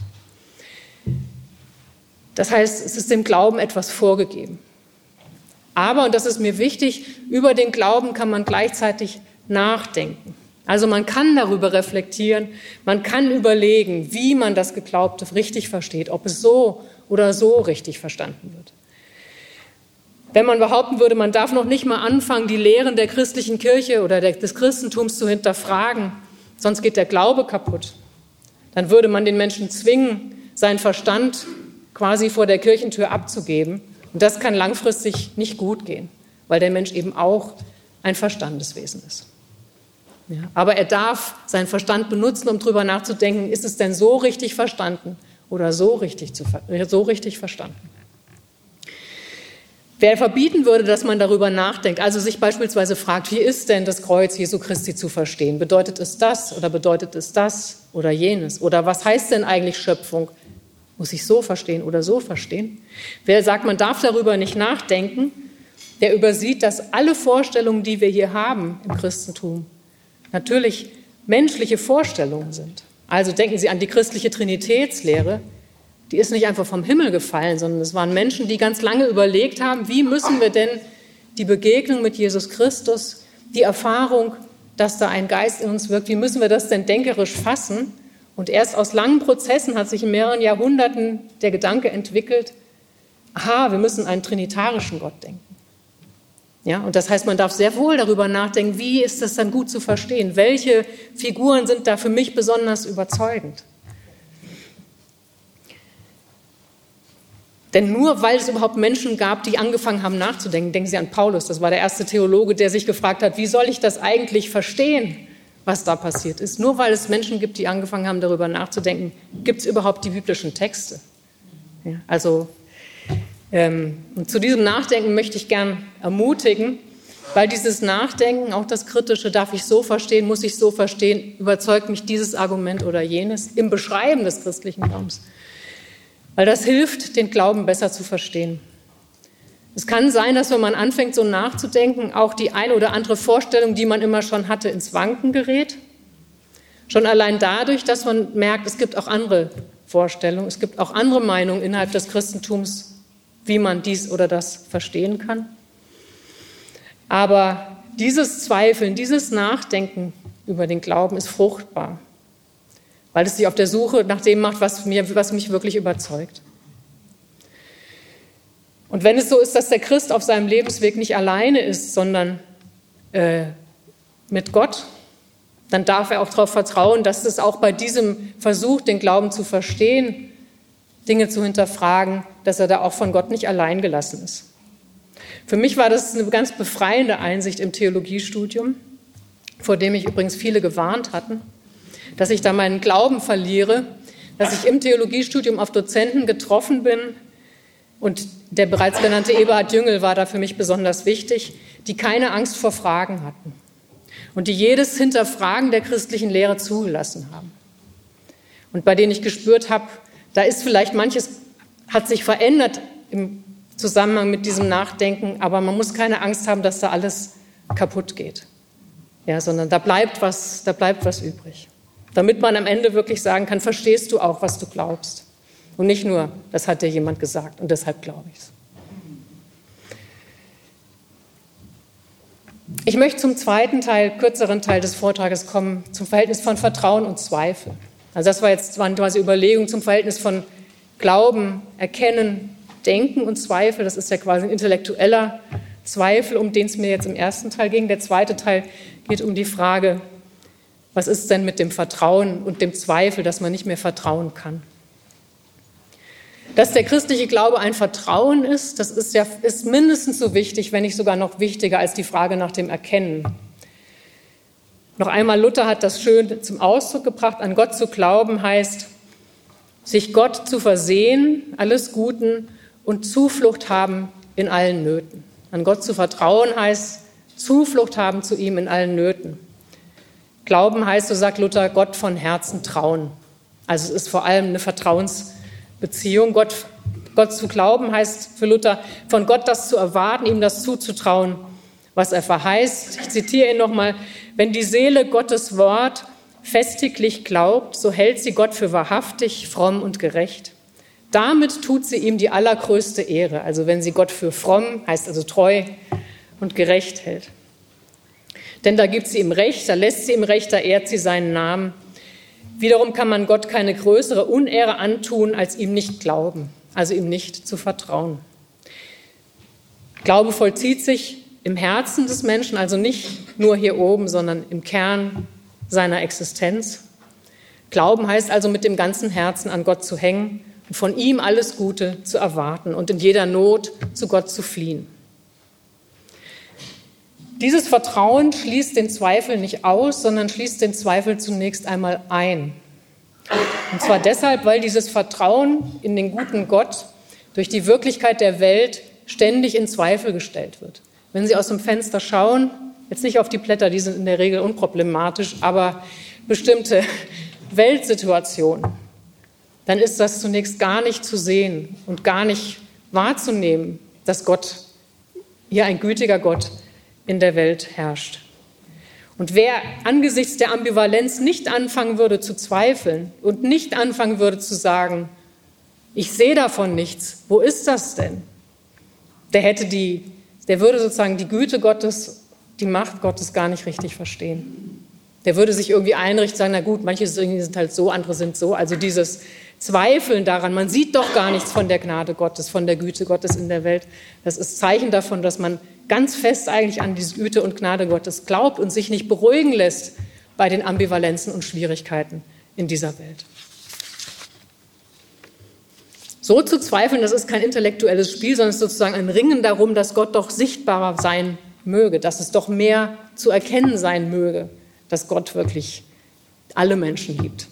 Das heißt, es ist dem Glauben etwas vorgegeben. Aber, und das ist mir wichtig, über den Glauben kann man gleichzeitig nachdenken. Also man kann darüber reflektieren, man kann überlegen, wie man das Geglaubte richtig versteht, ob es so oder so richtig verstanden wird. Wenn man behaupten würde, man darf noch nicht mal anfangen, die Lehren der christlichen Kirche oder des Christentums zu hinterfragen, sonst geht der Glaube kaputt. Dann würde man den Menschen zwingen, seinen Verstand quasi vor der Kirchentür abzugeben. Und das kann langfristig nicht gut gehen, weil der Mensch eben auch ein Verstandeswesen ist. Ja, aber er darf seinen Verstand benutzen, um darüber nachzudenken, ist es denn so richtig verstanden oder so richtig, zu, so richtig verstanden? Wer verbieten würde, dass man darüber nachdenkt, also sich beispielsweise fragt, wie ist denn das Kreuz Jesu Christi zu verstehen? Bedeutet es das oder bedeutet es das oder jenes? Oder was heißt denn eigentlich Schöpfung? Muss ich so verstehen oder so verstehen? Wer sagt, man darf darüber nicht nachdenken, der übersieht, dass alle Vorstellungen, die wir hier haben im Christentum, natürlich menschliche Vorstellungen sind. Also denken Sie an die christliche Trinitätslehre, die ist nicht einfach vom Himmel gefallen, sondern es waren Menschen, die ganz lange überlegt haben, wie müssen wir denn die Begegnung mit Jesus Christus, die Erfahrung, dass da ein Geist in uns wirkt, wie müssen wir das denn denkerisch fassen? Und erst aus langen Prozessen hat sich in mehreren Jahrhunderten der Gedanke entwickelt, aha, wir müssen einen trinitarischen Gott denken. Ja, und das heißt, man darf sehr wohl darüber nachdenken, wie ist das dann gut zu verstehen? Welche Figuren sind da für mich besonders überzeugend? Denn nur weil es überhaupt Menschen gab, die angefangen haben nachzudenken, denken Sie an Paulus, das war der erste Theologe, der sich gefragt hat, wie soll ich das eigentlich verstehen, was da passiert ist? Nur weil es Menschen gibt, die angefangen haben, darüber nachzudenken, gibt es überhaupt die biblischen Texte? Ja, also ähm, zu diesem Nachdenken möchte ich gern ermutigen, weil dieses Nachdenken, auch das Kritische, darf ich so verstehen, muss ich so verstehen, überzeugt mich dieses Argument oder jenes im Beschreiben des christlichen Glaubens weil das hilft, den Glauben besser zu verstehen. Es kann sein, dass wenn man anfängt, so nachzudenken, auch die eine oder andere Vorstellung, die man immer schon hatte, ins Wanken gerät. Schon allein dadurch, dass man merkt, es gibt auch andere Vorstellungen, es gibt auch andere Meinungen innerhalb des Christentums, wie man dies oder das verstehen kann. Aber dieses Zweifeln, dieses Nachdenken über den Glauben ist fruchtbar weil es sich auf der Suche nach dem macht, was, mir, was mich wirklich überzeugt. Und wenn es so ist, dass der Christ auf seinem Lebensweg nicht alleine ist, sondern äh, mit Gott, dann darf er auch darauf vertrauen, dass es auch bei diesem Versuch, den Glauben zu verstehen, Dinge zu hinterfragen, dass er da auch von Gott nicht allein gelassen ist. Für mich war das eine ganz befreiende Einsicht im Theologiestudium, vor dem mich übrigens viele gewarnt hatten dass ich da meinen Glauben verliere, dass ich im Theologiestudium auf Dozenten getroffen bin und der bereits genannte Eberhard Jüngel war da für mich besonders wichtig, die keine Angst vor Fragen hatten und die jedes Hinterfragen der christlichen Lehre zugelassen haben. Und bei denen ich gespürt habe, da ist vielleicht manches, hat sich verändert im Zusammenhang mit diesem Nachdenken, aber man muss keine Angst haben, dass da alles kaputt geht. Ja, sondern da bleibt was, da bleibt was übrig damit man am Ende wirklich sagen kann, verstehst du auch, was du glaubst. Und nicht nur, das hat dir jemand gesagt und deshalb glaube ich es. Ich möchte zum zweiten Teil, kürzeren Teil des Vortrages kommen, zum Verhältnis von Vertrauen und Zweifel. Also das war jetzt waren quasi Überlegungen zum Verhältnis von Glauben, Erkennen, Denken und Zweifel. Das ist ja quasi ein intellektueller Zweifel, um den es mir jetzt im ersten Teil ging. Der zweite Teil geht um die Frage, was ist denn mit dem Vertrauen und dem Zweifel, dass man nicht mehr vertrauen kann? Dass der christliche Glaube ein Vertrauen ist, das ist ja ist mindestens so wichtig, wenn nicht sogar noch wichtiger als die Frage nach dem Erkennen. Noch einmal, Luther hat das schön zum Ausdruck gebracht, an Gott zu glauben heißt, sich Gott zu versehen, alles Guten und Zuflucht haben in allen Nöten. An Gott zu vertrauen heißt, Zuflucht haben zu ihm in allen Nöten. Glauben heißt, so sagt Luther, Gott von Herzen trauen. Also es ist vor allem eine Vertrauensbeziehung. Gott, Gott zu glauben heißt für Luther, von Gott das zu erwarten, ihm das zuzutrauen, was er verheißt. Ich zitiere ihn nochmal, wenn die Seele Gottes Wort festiglich glaubt, so hält sie Gott für wahrhaftig, fromm und gerecht. Damit tut sie ihm die allergrößte Ehre. Also wenn sie Gott für fromm, heißt also treu und gerecht hält. Denn da gibt sie ihm Recht, da lässt sie ihm Recht, da ehrt sie seinen Namen. Wiederum kann man Gott keine größere Unehre antun, als ihm nicht glauben, also ihm nicht zu vertrauen. Glaube vollzieht sich im Herzen des Menschen, also nicht nur hier oben, sondern im Kern seiner Existenz. Glauben heißt also mit dem ganzen Herzen an Gott zu hängen und von ihm alles Gute zu erwarten und in jeder Not zu Gott zu fliehen. Dieses Vertrauen schließt den Zweifel nicht aus, sondern schließt den Zweifel zunächst einmal ein. Und zwar deshalb, weil dieses Vertrauen in den guten Gott durch die Wirklichkeit der Welt ständig in Zweifel gestellt wird. Wenn Sie aus dem Fenster schauen, jetzt nicht auf die Blätter, die sind in der Regel unproblematisch, aber bestimmte Weltsituationen, dann ist das zunächst gar nicht zu sehen und gar nicht wahrzunehmen, dass Gott, hier ein gütiger Gott in der Welt herrscht. Und wer angesichts der Ambivalenz nicht anfangen würde zu zweifeln und nicht anfangen würde zu sagen, ich sehe davon nichts, wo ist das denn? Der hätte die, der würde sozusagen die Güte Gottes, die Macht Gottes gar nicht richtig verstehen. Der würde sich irgendwie einrichten, sagen, na gut, manche sind halt so, andere sind so. Also dieses Zweifeln daran, man sieht doch gar nichts von der Gnade Gottes, von der Güte Gottes in der Welt. Das ist Zeichen davon, dass man ganz fest eigentlich an diese Güte und Gnade Gottes glaubt und sich nicht beruhigen lässt bei den Ambivalenzen und Schwierigkeiten in dieser Welt. So zu zweifeln, das ist kein intellektuelles Spiel, sondern es ist sozusagen ein Ringen darum, dass Gott doch sichtbarer sein möge, dass es doch mehr zu erkennen sein möge, dass Gott wirklich alle Menschen liebt.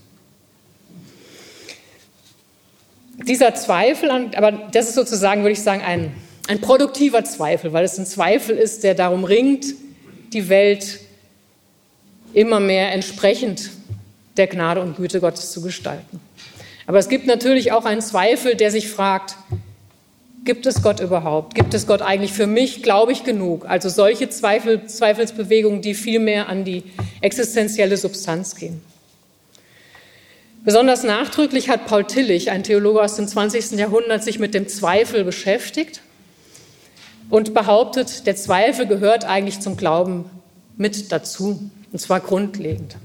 Dieser Zweifel, aber das ist sozusagen, würde ich sagen, ein, ein produktiver Zweifel, weil es ein Zweifel ist, der darum ringt, die Welt immer mehr entsprechend der Gnade und Güte Gottes zu gestalten. Aber es gibt natürlich auch einen Zweifel, der sich fragt, gibt es Gott überhaupt? Gibt es Gott eigentlich für mich? Glaube ich genug? Also solche Zweifel, Zweifelsbewegungen, die viel mehr an die existenzielle Substanz gehen. Besonders nachdrücklich hat Paul Tillich, ein Theologe aus dem 20. Jahrhundert, sich mit dem Zweifel beschäftigt und behauptet, der Zweifel gehört eigentlich zum Glauben mit dazu, und zwar grundlegend.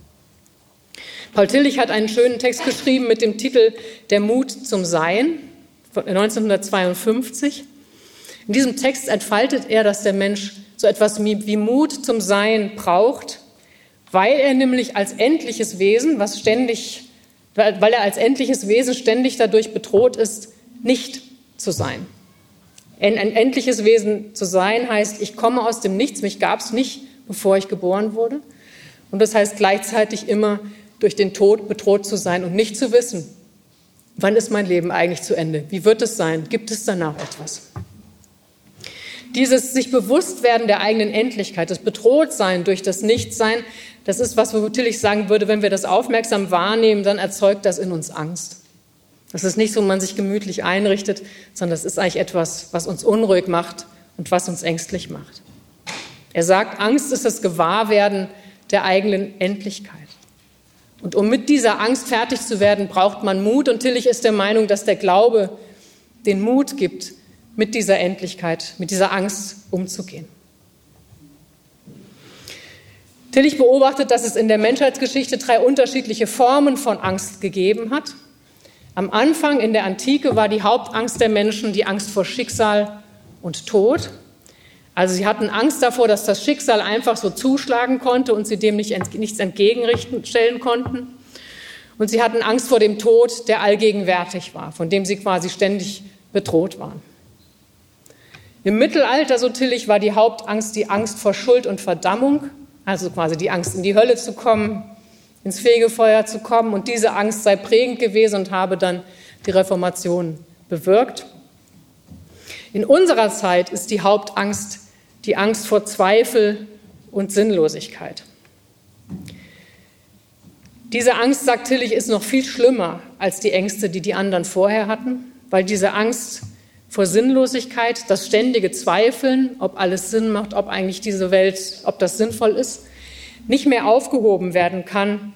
Paul Tillich hat einen schönen Text geschrieben mit dem Titel Der Mut zum Sein von 1952. In diesem Text entfaltet er, dass der Mensch so etwas wie Mut zum Sein braucht, weil er nämlich als endliches Wesen, was ständig weil er als endliches Wesen ständig dadurch bedroht ist, nicht zu sein. Ein, endliches Wesen zu sein heißt, ich komme aus dem Nichts, mich gab es nicht, bevor ich geboren wurde. Und das heißt gleichzeitig immer durch den Tod bedroht zu sein und nicht zu wissen, wann ist mein Leben eigentlich zu Ende? Wie wird es sein? Gibt es danach etwas? Dieses sich bewusst werden der eigenen Endlichkeit, das Bedrohtsein durch das Nichtsein, das ist, was wo Tillich sagen würde, wenn wir das aufmerksam wahrnehmen, dann erzeugt das in uns Angst. Das ist nicht so, man sich gemütlich einrichtet, sondern das ist eigentlich etwas, was uns unruhig macht und was uns ängstlich macht. Er sagt, Angst ist das Gewahrwerden der eigenen Endlichkeit. Und um mit dieser Angst fertig zu werden, braucht man Mut. Und Tillich ist der Meinung, dass der Glaube den Mut gibt, mit dieser Endlichkeit, mit dieser Angst umzugehen. Tillich beobachtet, dass es in der Menschheitsgeschichte drei unterschiedliche Formen von Angst gegeben hat. Am Anfang in der Antike war die Hauptangst der Menschen die Angst vor Schicksal und Tod. Also sie hatten Angst davor, dass das Schicksal einfach so zuschlagen konnte und sie dem nicht, nichts entgegenstellen konnten. Und sie hatten Angst vor dem Tod, der allgegenwärtig war, von dem sie quasi ständig bedroht waren. Im Mittelalter, so Tillich, war die Hauptangst die Angst vor Schuld und Verdammung, also quasi die Angst, in die Hölle zu kommen, ins Fegefeuer zu kommen. Und diese Angst sei prägend gewesen und habe dann die Reformation bewirkt. In unserer Zeit ist die Hauptangst die Angst vor Zweifel und Sinnlosigkeit. Diese Angst, sagt Tillich, ist noch viel schlimmer als die Ängste, die die anderen vorher hatten, weil diese Angst vor Sinnlosigkeit, das ständige Zweifeln, ob alles Sinn macht, ob eigentlich diese Welt, ob das sinnvoll ist, nicht mehr aufgehoben werden kann,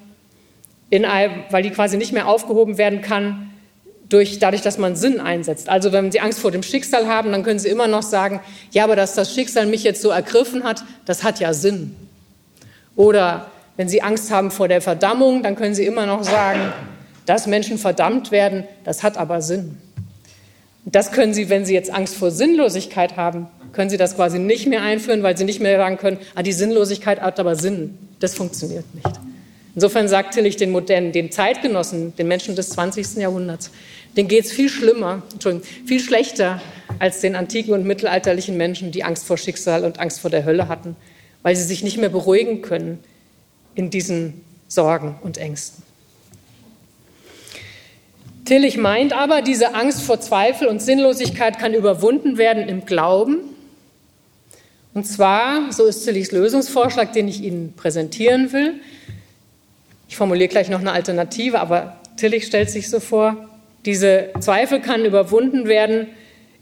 einem, weil die quasi nicht mehr aufgehoben werden kann durch, dadurch, dass man Sinn einsetzt. Also wenn Sie Angst vor dem Schicksal haben, dann können Sie immer noch sagen, ja, aber dass das Schicksal mich jetzt so ergriffen hat, das hat ja Sinn. Oder wenn Sie Angst haben vor der Verdammung, dann können Sie immer noch sagen, dass Menschen verdammt werden, das hat aber Sinn. Das können Sie, wenn Sie jetzt Angst vor Sinnlosigkeit haben, können Sie das quasi nicht mehr einführen, weil Sie nicht mehr sagen können, ah, die Sinnlosigkeit hat aber Sinn. Das funktioniert nicht. Insofern sagt Tillich den modernen, den Zeitgenossen, den Menschen des 20. Jahrhunderts, denen geht es viel schlimmer, Entschuldigung, viel schlechter als den antiken und mittelalterlichen Menschen, die Angst vor Schicksal und Angst vor der Hölle hatten, weil sie sich nicht mehr beruhigen können in diesen Sorgen und Ängsten. Tillich meint aber, diese Angst vor Zweifel und Sinnlosigkeit kann überwunden werden im Glauben. Und zwar, so ist Tillichs Lösungsvorschlag, den ich Ihnen präsentieren will. Ich formuliere gleich noch eine Alternative, aber Tillich stellt sich so vor, diese Zweifel kann überwunden werden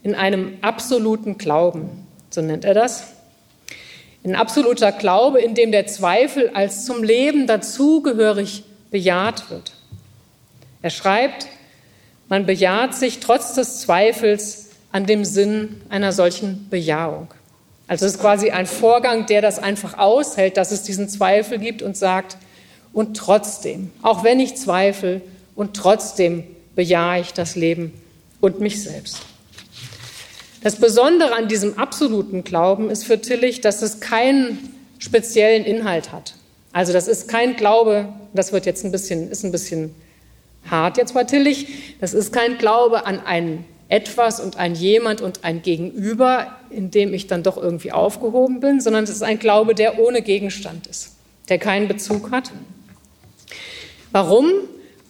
in einem absoluten Glauben, so nennt er das. Ein absoluter Glaube, in dem der Zweifel als zum Leben dazugehörig bejaht wird. Er schreibt, man bejaht sich trotz des Zweifels an dem Sinn einer solchen Bejahung. Also es ist quasi ein Vorgang, der das einfach aushält, dass es diesen Zweifel gibt und sagt, und trotzdem, auch wenn ich zweifle, und trotzdem bejahe ich das Leben und mich selbst. Das Besondere an diesem absoluten Glauben ist für Tillich, dass es keinen speziellen Inhalt hat. Also das ist kein Glaube, das wird jetzt ein bisschen, ist ein bisschen hart jetzt Tillich, das ist kein Glaube an ein etwas und ein jemand und ein Gegenüber, in dem ich dann doch irgendwie aufgehoben bin, sondern es ist ein Glaube, der ohne Gegenstand ist, der keinen Bezug hat. Warum?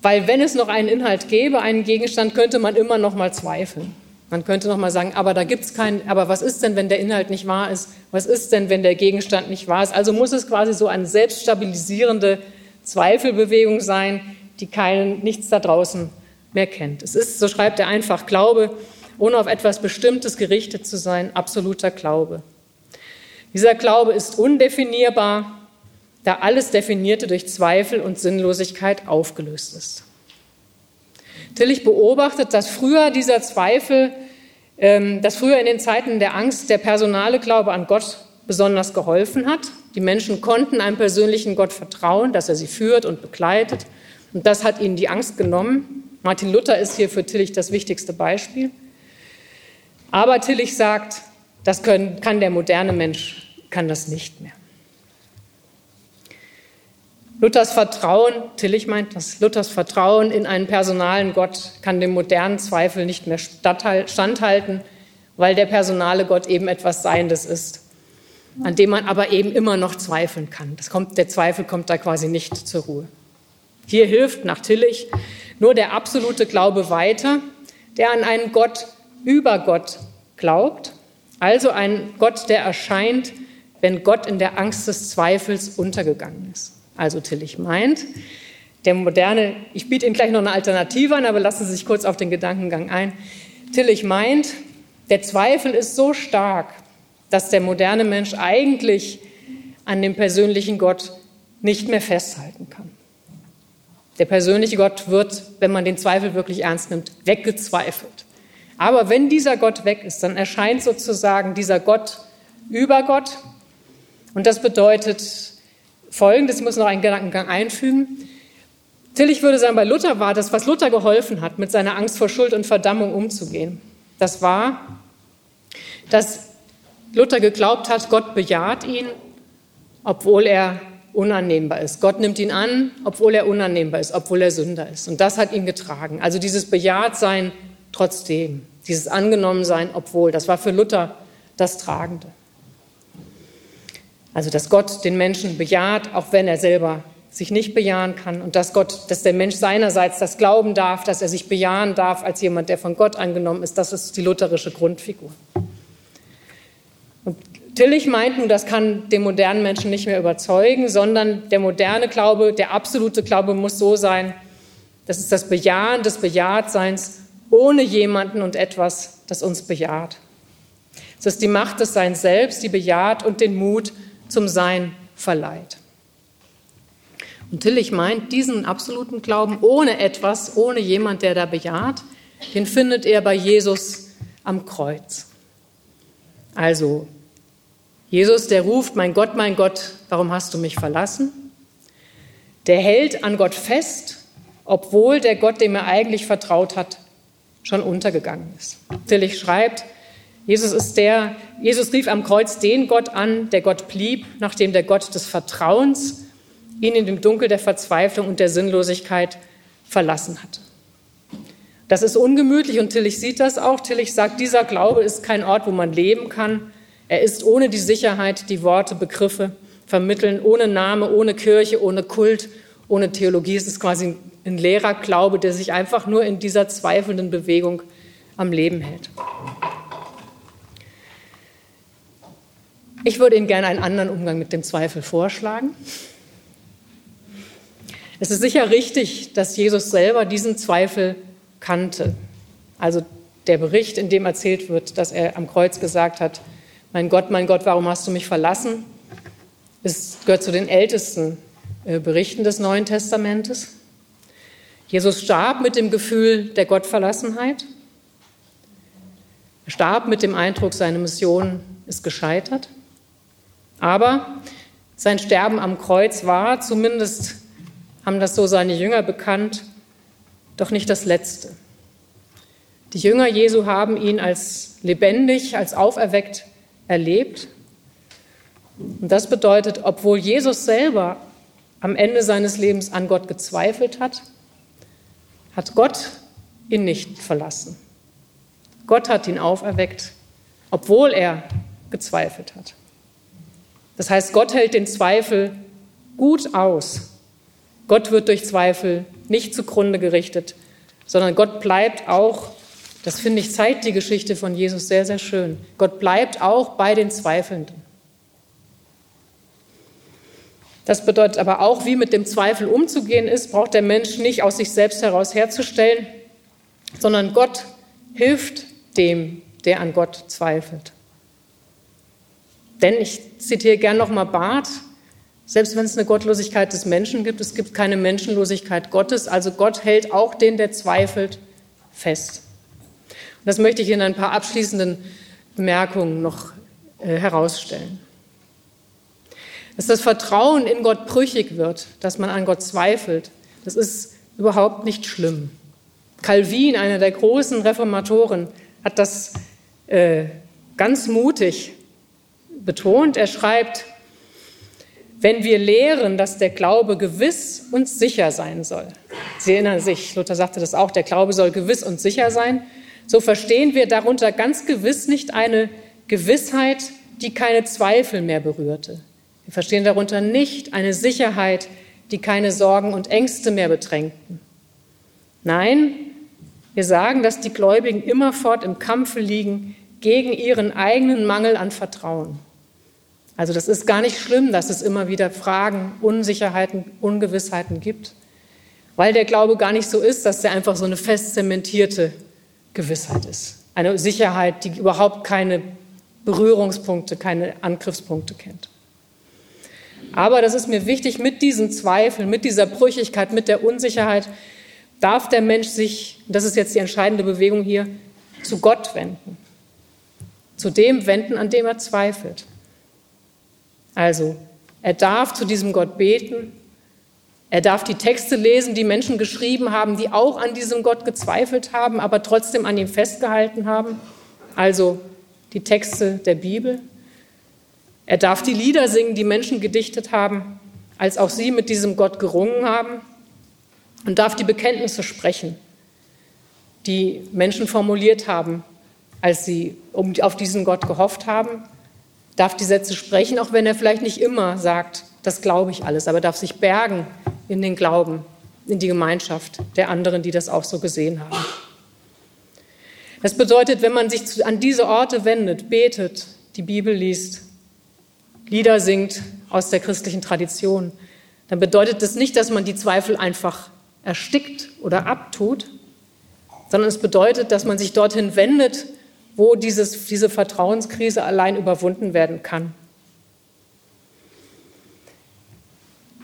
Weil wenn es noch einen Inhalt gäbe, einen Gegenstand, könnte man immer noch mal zweifeln. Man könnte noch mal sagen, aber da gibt es keinen, aber was ist denn, wenn der Inhalt nicht wahr ist? Was ist denn, wenn der Gegenstand nicht wahr ist? Also muss es quasi so eine selbststabilisierende Zweifelbewegung sein, die keinen, nichts da draußen mehr kennt. Es ist, so schreibt er einfach, Glaube, ohne auf etwas Bestimmtes gerichtet zu sein, absoluter Glaube. Dieser Glaube ist undefinierbar, da alles Definierte durch Zweifel und Sinnlosigkeit aufgelöst ist. Tillich beobachtet, dass früher dieser Zweifel, ähm, dass früher in den Zeiten der Angst der personale Glaube an Gott besonders geholfen hat. Die Menschen konnten einem persönlichen Gott vertrauen, dass er sie führt und begleitet. Und das hat ihnen die Angst genommen. Martin Luther ist hier für Tillich das wichtigste Beispiel. Aber Tillich sagt, das können, kann der moderne Mensch, kann das nicht mehr. Luthers Vertrauen, Tillich meint das, Luthers Vertrauen in einen personalen Gott kann dem modernen Zweifel nicht mehr standhalten, weil der personale Gott eben etwas Seiendes ist, an dem man aber eben immer noch zweifeln kann. Kommt, der Zweifel kommt da quasi nicht zur Ruhe. Hier hilft nach Tillich nur der absolute Glaube weiter, der an einen Gott über Gott glaubt, also ein Gott, der erscheint, wenn Gott in der Angst des Zweifels untergegangen ist. Also Tillich meint, der moderne, ich biete Ihnen gleich noch eine Alternative an, aber lassen Sie sich kurz auf den Gedankengang ein. Tillich meint, der Zweifel ist so stark, dass der moderne Mensch eigentlich an dem persönlichen Gott nicht mehr festhalten kann. Der persönliche Gott wird, wenn man den Zweifel wirklich ernst nimmt, weggezweifelt. Aber wenn dieser Gott weg ist, dann erscheint sozusagen dieser Gott über Gott. Und das bedeutet Folgendes, ich muss noch einen Gedankengang einfügen. Tillich würde sagen, bei Luther war das, was Luther geholfen hat, mit seiner Angst vor Schuld und Verdammung umzugehen. Das war, dass Luther geglaubt hat, Gott bejaht ihn, obwohl er unannehmbar ist. Gott nimmt ihn an, obwohl er unannehmbar ist, obwohl er Sünder ist. Und das hat ihn getragen. Also dieses Bejahtsein trotzdem, dieses Angenommensein, obwohl, das war für Luther das Tragende. Also, dass Gott den Menschen bejaht, auch wenn er selber sich nicht bejahen kann und dass Gott, dass der Mensch seinerseits das glauben darf, dass er sich bejahen darf als jemand, der von Gott angenommen ist, das ist die lutherische Grundfigur. Tillich meint nun, das kann den modernen Menschen nicht mehr überzeugen, sondern der moderne Glaube, der absolute Glaube muss so sein, das ist das Bejahen des Bejahtseins ohne jemanden und etwas, das uns bejaht. Es ist die Macht des Seins selbst, die bejaht und den Mut zum Sein verleiht. Und Tillich meint, diesen absoluten Glauben ohne etwas, ohne jemand, der da bejaht, den findet er bei Jesus am Kreuz. Also Jesus, der ruft, mein Gott, mein Gott, warum hast du mich verlassen? Der hält an Gott fest, obwohl der Gott, dem er eigentlich vertraut hat, schon untergegangen ist. Tillich schreibt, Jesus ist der, Jesus rief am Kreuz den Gott an, der Gott blieb, nachdem der Gott des Vertrauens ihn in dem Dunkel der Verzweiflung und der Sinnlosigkeit verlassen hatte. Das ist ungemütlich und Tillich sieht das auch. Tillich sagt, dieser Glaube ist kein Ort, wo man leben kann. Er ist ohne die Sicherheit, die Worte, Begriffe vermitteln, ohne Name, ohne Kirche, ohne Kult, ohne Theologie. Es ist quasi ein leerer Glaube, der sich einfach nur in dieser zweifelnden Bewegung am Leben hält. Ich würde Ihnen gerne einen anderen Umgang mit dem Zweifel vorschlagen. Es ist sicher richtig, dass Jesus selber diesen Zweifel kannte. Also der Bericht, in dem erzählt wird, dass er am Kreuz gesagt hat, mein Gott, mein Gott, warum hast du mich verlassen? Es gehört zu den ältesten äh, Berichten des Neuen Testamentes. Jesus starb mit dem Gefühl der Gottverlassenheit. Er starb mit dem Eindruck, seine Mission ist gescheitert. Aber sein Sterben am Kreuz war, zumindest haben das so seine Jünger bekannt, doch nicht das Letzte. Die Jünger Jesu haben ihn als lebendig, als auferweckt erlebt. Und das bedeutet, obwohl Jesus selber am Ende seines Lebens an Gott gezweifelt hat, hat Gott ihn nicht verlassen. Gott hat ihn auferweckt, obwohl er gezweifelt hat. Das heißt, Gott hält den Zweifel gut aus. Gott wird durch Zweifel nicht zugrunde gerichtet, sondern Gott bleibt auch, das finde ich, zeigt die Geschichte von Jesus sehr, sehr schön. Gott bleibt auch bei den Zweifelnden. Das bedeutet aber auch, wie mit dem Zweifel umzugehen ist, braucht der Mensch nicht aus sich selbst heraus herzustellen, sondern Gott hilft dem, der an Gott zweifelt. Denn ich zitiere gern nochmal Barth, selbst wenn es eine Gottlosigkeit des Menschen gibt, es gibt keine Menschenlosigkeit Gottes. Also Gott hält auch den, der zweifelt, fest. Das möchte ich in ein paar abschließenden Bemerkungen noch äh, herausstellen. Dass das Vertrauen in Gott brüchig wird, dass man an Gott zweifelt, das ist überhaupt nicht schlimm. Calvin, einer der großen Reformatoren, hat das äh, ganz mutig betont. Er schreibt, wenn wir lehren, dass der Glaube gewiss und sicher sein soll. Sie erinnern sich, Luther sagte das auch, der Glaube soll gewiss und sicher sein. So verstehen wir darunter ganz gewiss nicht eine Gewissheit, die keine Zweifel mehr berührte. Wir verstehen darunter nicht eine Sicherheit, die keine Sorgen und Ängste mehr bedrängten. Nein, wir sagen, dass die Gläubigen immerfort im Kampfe liegen gegen ihren eigenen Mangel an Vertrauen. Also das ist gar nicht schlimm, dass es immer wieder Fragen, Unsicherheiten, Ungewissheiten gibt, weil der Glaube gar nicht so ist, dass er einfach so eine fest zementierte Gewissheit ist. Eine Sicherheit, die überhaupt keine Berührungspunkte, keine Angriffspunkte kennt. Aber das ist mir wichtig, mit diesen Zweifeln, mit dieser Brüchigkeit, mit der Unsicherheit darf der Mensch sich, das ist jetzt die entscheidende Bewegung hier, zu Gott wenden. Zu dem wenden, an dem er zweifelt. Also, er darf zu diesem Gott beten. Er darf die Texte lesen, die Menschen geschrieben haben, die auch an diesem Gott gezweifelt haben, aber trotzdem an ihm festgehalten haben. Also die Texte der Bibel. Er darf die Lieder singen, die Menschen gedichtet haben, als auch sie mit diesem Gott gerungen haben. Und darf die Bekenntnisse sprechen, die Menschen formuliert haben, als sie auf diesen Gott gehofft haben darf die Sätze sprechen, auch wenn er vielleicht nicht immer sagt, das glaube ich alles, aber darf sich bergen in den Glauben, in die Gemeinschaft der anderen, die das auch so gesehen haben. Das bedeutet, wenn man sich an diese Orte wendet, betet, die Bibel liest, Lieder singt aus der christlichen Tradition, dann bedeutet das nicht, dass man die Zweifel einfach erstickt oder abtut, sondern es bedeutet, dass man sich dorthin wendet, wo dieses, diese Vertrauenskrise allein überwunden werden kann.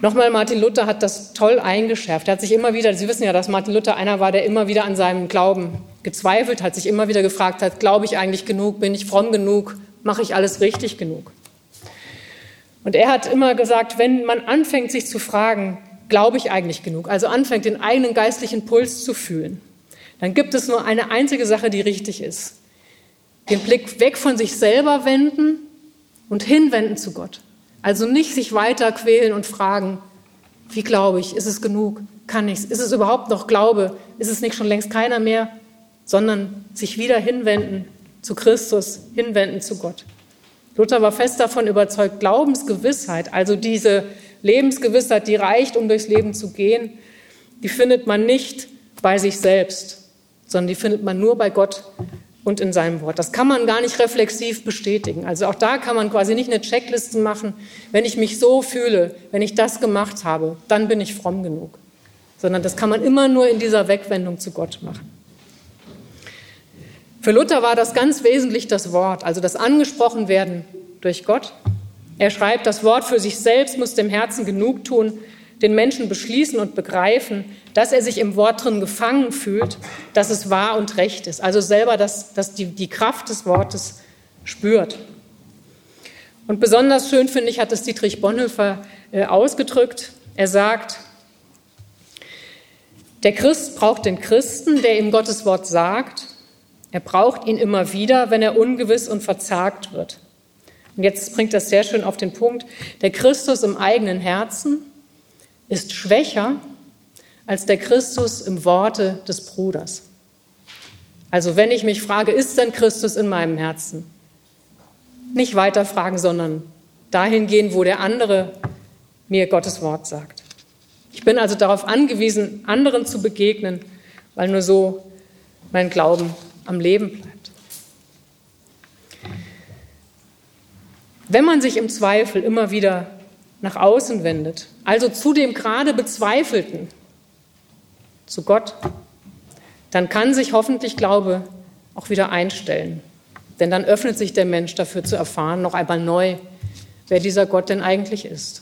Nochmal, Martin Luther hat das toll eingeschärft. Er hat sich immer wieder, Sie wissen ja, dass Martin Luther einer war, der immer wieder an seinem Glauben gezweifelt hat, sich immer wieder gefragt hat, glaube ich eigentlich genug, bin ich fromm genug, mache ich alles richtig genug? Und er hat immer gesagt, wenn man anfängt, sich zu fragen, glaube ich eigentlich genug, also anfängt, den eigenen geistlichen Puls zu fühlen, dann gibt es nur eine einzige Sache, die richtig ist den Blick weg von sich selber wenden und hinwenden zu Gott. Also nicht sich weiter quälen und fragen, Wie glaube ich? Ist es genug? Kann ich es? Ist es überhaupt noch Glaube? Ist es nicht schon längst keiner mehr? Sondern sich wieder hinwenden zu Christus, hinwenden zu Gott. Luther war fest davon überzeugt, Glaubensgewissheit, also diese Lebensgewissheit, die reicht, um durchs Leben zu gehen, die findet man nicht bei sich selbst, sondern die findet man nur bei Gott und in seinem Wort. Das kann man gar nicht reflexiv bestätigen. Also auch da kann man quasi nicht eine Checkliste machen, wenn ich mich so fühle, wenn ich das gemacht habe, dann bin ich fromm genug. Sondern das kann man immer nur in dieser Wegwendung zu Gott machen. Für Luther war das ganz wesentlich das Wort, also das angesprochen werden durch Gott. Er schreibt, das Wort für sich selbst muss dem Herzen genug tun, den Menschen beschließen und begreifen, dass er sich im Wort drin gefangen fühlt, dass es wahr und recht ist. Also selber, dass, dass die, die Kraft des Wortes spürt. Und besonders schön, finde ich, hat es Dietrich Bonhoeffer äh, ausgedrückt. Er sagt, der Christ braucht den Christen, der ihm Gottes Wort sagt, er braucht ihn immer wieder, wenn er ungewiss und verzagt wird. Und jetzt bringt das sehr schön auf den Punkt. Der Christus im eigenen Herzen ist schwächer als der Christus im Worte des Bruders. Also wenn ich mich frage, ist denn Christus in meinem Herzen? Nicht weiter fragen, sondern dahin gehen, wo der andere mir Gottes Wort sagt. Ich bin also darauf angewiesen, anderen zu begegnen, weil nur so mein Glauben am Leben bleibt. Wenn man sich im Zweifel immer wieder nach außen wendet, also zu dem gerade Bezweifelten, zu Gott, dann kann sich hoffentlich Glaube auch wieder einstellen. Denn dann öffnet sich der Mensch dafür zu erfahren, noch einmal neu, wer dieser Gott denn eigentlich ist.